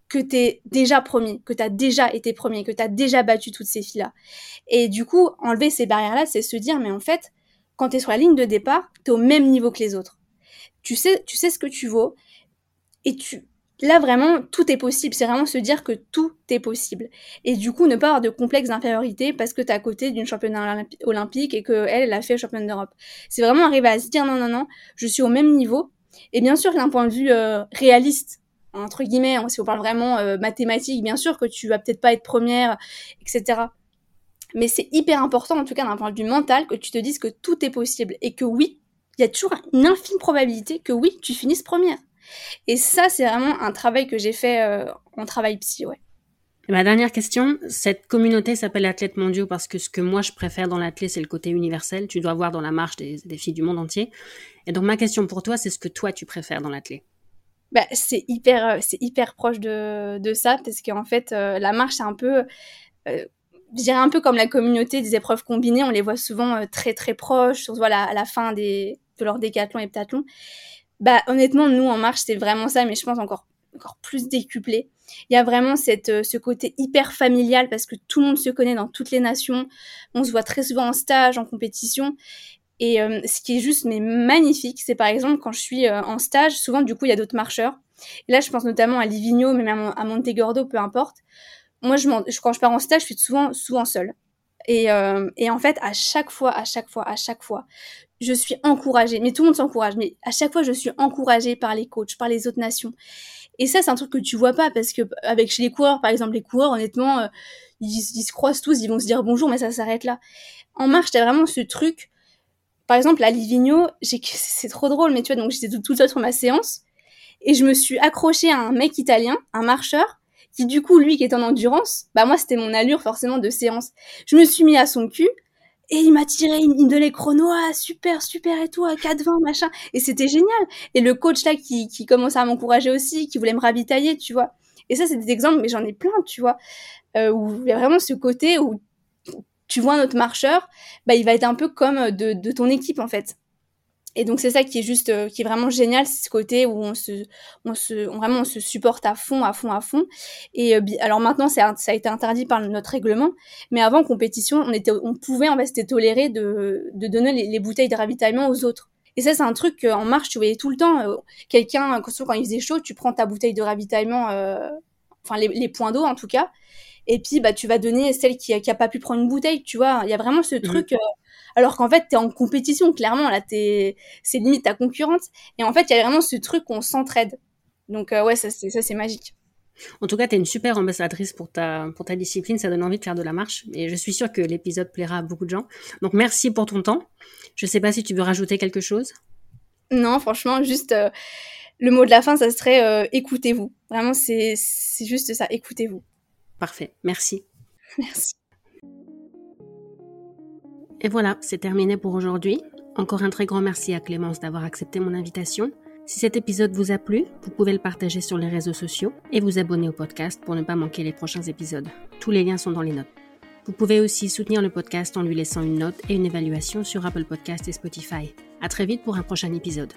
que t'es déjà premier, que t'as déjà été premier, que t'as déjà battu toutes ces filles-là. Et du coup, enlever ces barrières-là, c'est se dire, mais en fait, quand t'es sur la ligne de départ, t'es au même niveau que les autres. Tu sais, tu sais ce que tu vaux, et tu, là vraiment, tout est possible. C'est vraiment se dire que tout est possible. Et du coup, ne pas avoir de complexe d'infériorité parce que t'es à côté d'une championne olympique et qu'elle, elle a fait championne d'Europe. C'est vraiment arriver à se dire, non, non, non, je suis au même niveau. Et bien sûr, d'un point de vue euh, réaliste, entre guillemets, hein, si on parle vraiment euh, mathématiques, bien sûr que tu vas peut-être pas être première, etc. Mais c'est hyper important, en tout cas d'un point de vue mental, que tu te dises que tout est possible et que oui, il y a toujours une infime probabilité que oui, tu finisses première. Et ça, c'est vraiment un travail que j'ai fait euh, en travail psy, ouais. ma dernière question, cette communauté s'appelle Athlètes mondiaux parce que ce que moi je préfère dans l'athlète, c'est le côté universel. Tu dois voir dans la marche des, des filles du monde entier. Et donc ma question pour toi, c'est ce que toi tu préfères dans l'athlète bah, c'est hyper, euh, c'est hyper proche de, de ça, parce qu'en fait, euh, la marche, c'est un peu, je dirais un peu comme la communauté des épreuves combinées, on les voit souvent très très proches, surtout à la, à la fin des, de leur décathlon et pentathlon. Bah, honnêtement, nous, en marche, c'est vraiment ça, mais je pense encore, encore plus décuplé. Il y a vraiment cette, ce côté hyper familial parce que tout le monde se connaît dans toutes les nations. On se voit très souvent en stage, en compétition. Et euh, ce qui est juste mais magnifique, c'est par exemple quand je suis euh, en stage, souvent du coup il y a d'autres marcheurs. Là je pense notamment à Livigno, mais même à Montegordo, peu importe. Moi je, quand je pars en stage, je suis souvent souvent seule. Et, euh, et en fait à chaque fois, à chaque fois, à chaque fois, je suis encouragée. Mais tout le monde s'encourage. Mais à chaque fois je suis encouragée par les coachs, par les autres nations. Et ça c'est un truc que tu vois pas parce que avec chez les coureurs, par exemple les coureurs, honnêtement, ils, ils se croisent tous, ils vont se dire bonjour, mais ça s'arrête là. En marche, t'as vraiment ce truc par exemple, à Livigno, c'est trop drôle, mais tu vois, donc j'étais toute seule sur ma séance et je me suis accrochée à un mec italien, un marcheur, qui du coup, lui qui est en endurance, bah moi c'était mon allure forcément de séance. Je me suis mis à son cul et il m'a tiré, il me donnait chrono, ah, super, super et tout, à 4,20, machin. Et c'était génial. Et le coach là qui, qui commençait à m'encourager aussi, qui voulait me ravitailler, tu vois. Et ça, c'est des exemples, mais j'en ai plein, tu vois, euh, où il y a vraiment ce côté où tu vois notre marcheur, bah, il va être un peu comme euh, de, ton équipe en fait. Et donc c'est ça qui est juste, euh, qui est vraiment génial, c'est ce côté où on se, on se, on, vraiment on se supporte à fond, à fond, à fond. Et euh, alors maintenant ça a été interdit par notre règlement, mais avant compétition, on était, on pouvait en fait c'était toléré de, de donner les, bouteilles de ravitaillement aux autres. Et ça c'est un truc en marche tu voyais tout le temps. Quelqu'un quand, quand il faisait chaud, tu prends ta bouteille de ravitaillement, enfin les, les points d'eau en tout cas, et puis bah tu vas donner celle qui a, qui a pas pu prendre une bouteille tu vois il y a vraiment ce mhm. truc euh, alors qu'en fait tu es en compétition clairement là t'es c'est limite ta concurrente et en fait il y a vraiment ce truc qu'on s'entraide donc euh, ouais ça c'est ça c'est magique en tout cas, tu es une super ambassadrice pour ta, pour ta discipline, ça donne envie de faire de la marche et je suis sûre que l'épisode plaira à beaucoup de gens. Donc merci pour ton temps. Je sais pas si tu veux rajouter quelque chose. Non, franchement, juste euh, le mot de la fin, ça serait écoutez-vous. Vraiment, c'est juste ça, écoutez-vous. Parfait, merci. Merci. Et voilà, c'est terminé pour aujourd'hui. Encore un très grand merci à Clémence d'avoir accepté mon invitation. Si cet épisode vous a plu, vous pouvez le partager sur les réseaux sociaux et vous abonner au podcast pour ne pas manquer les prochains épisodes. Tous les liens sont dans les notes. Vous pouvez aussi soutenir le podcast en lui laissant une note et une évaluation sur Apple Podcast et Spotify. À très vite pour un prochain épisode.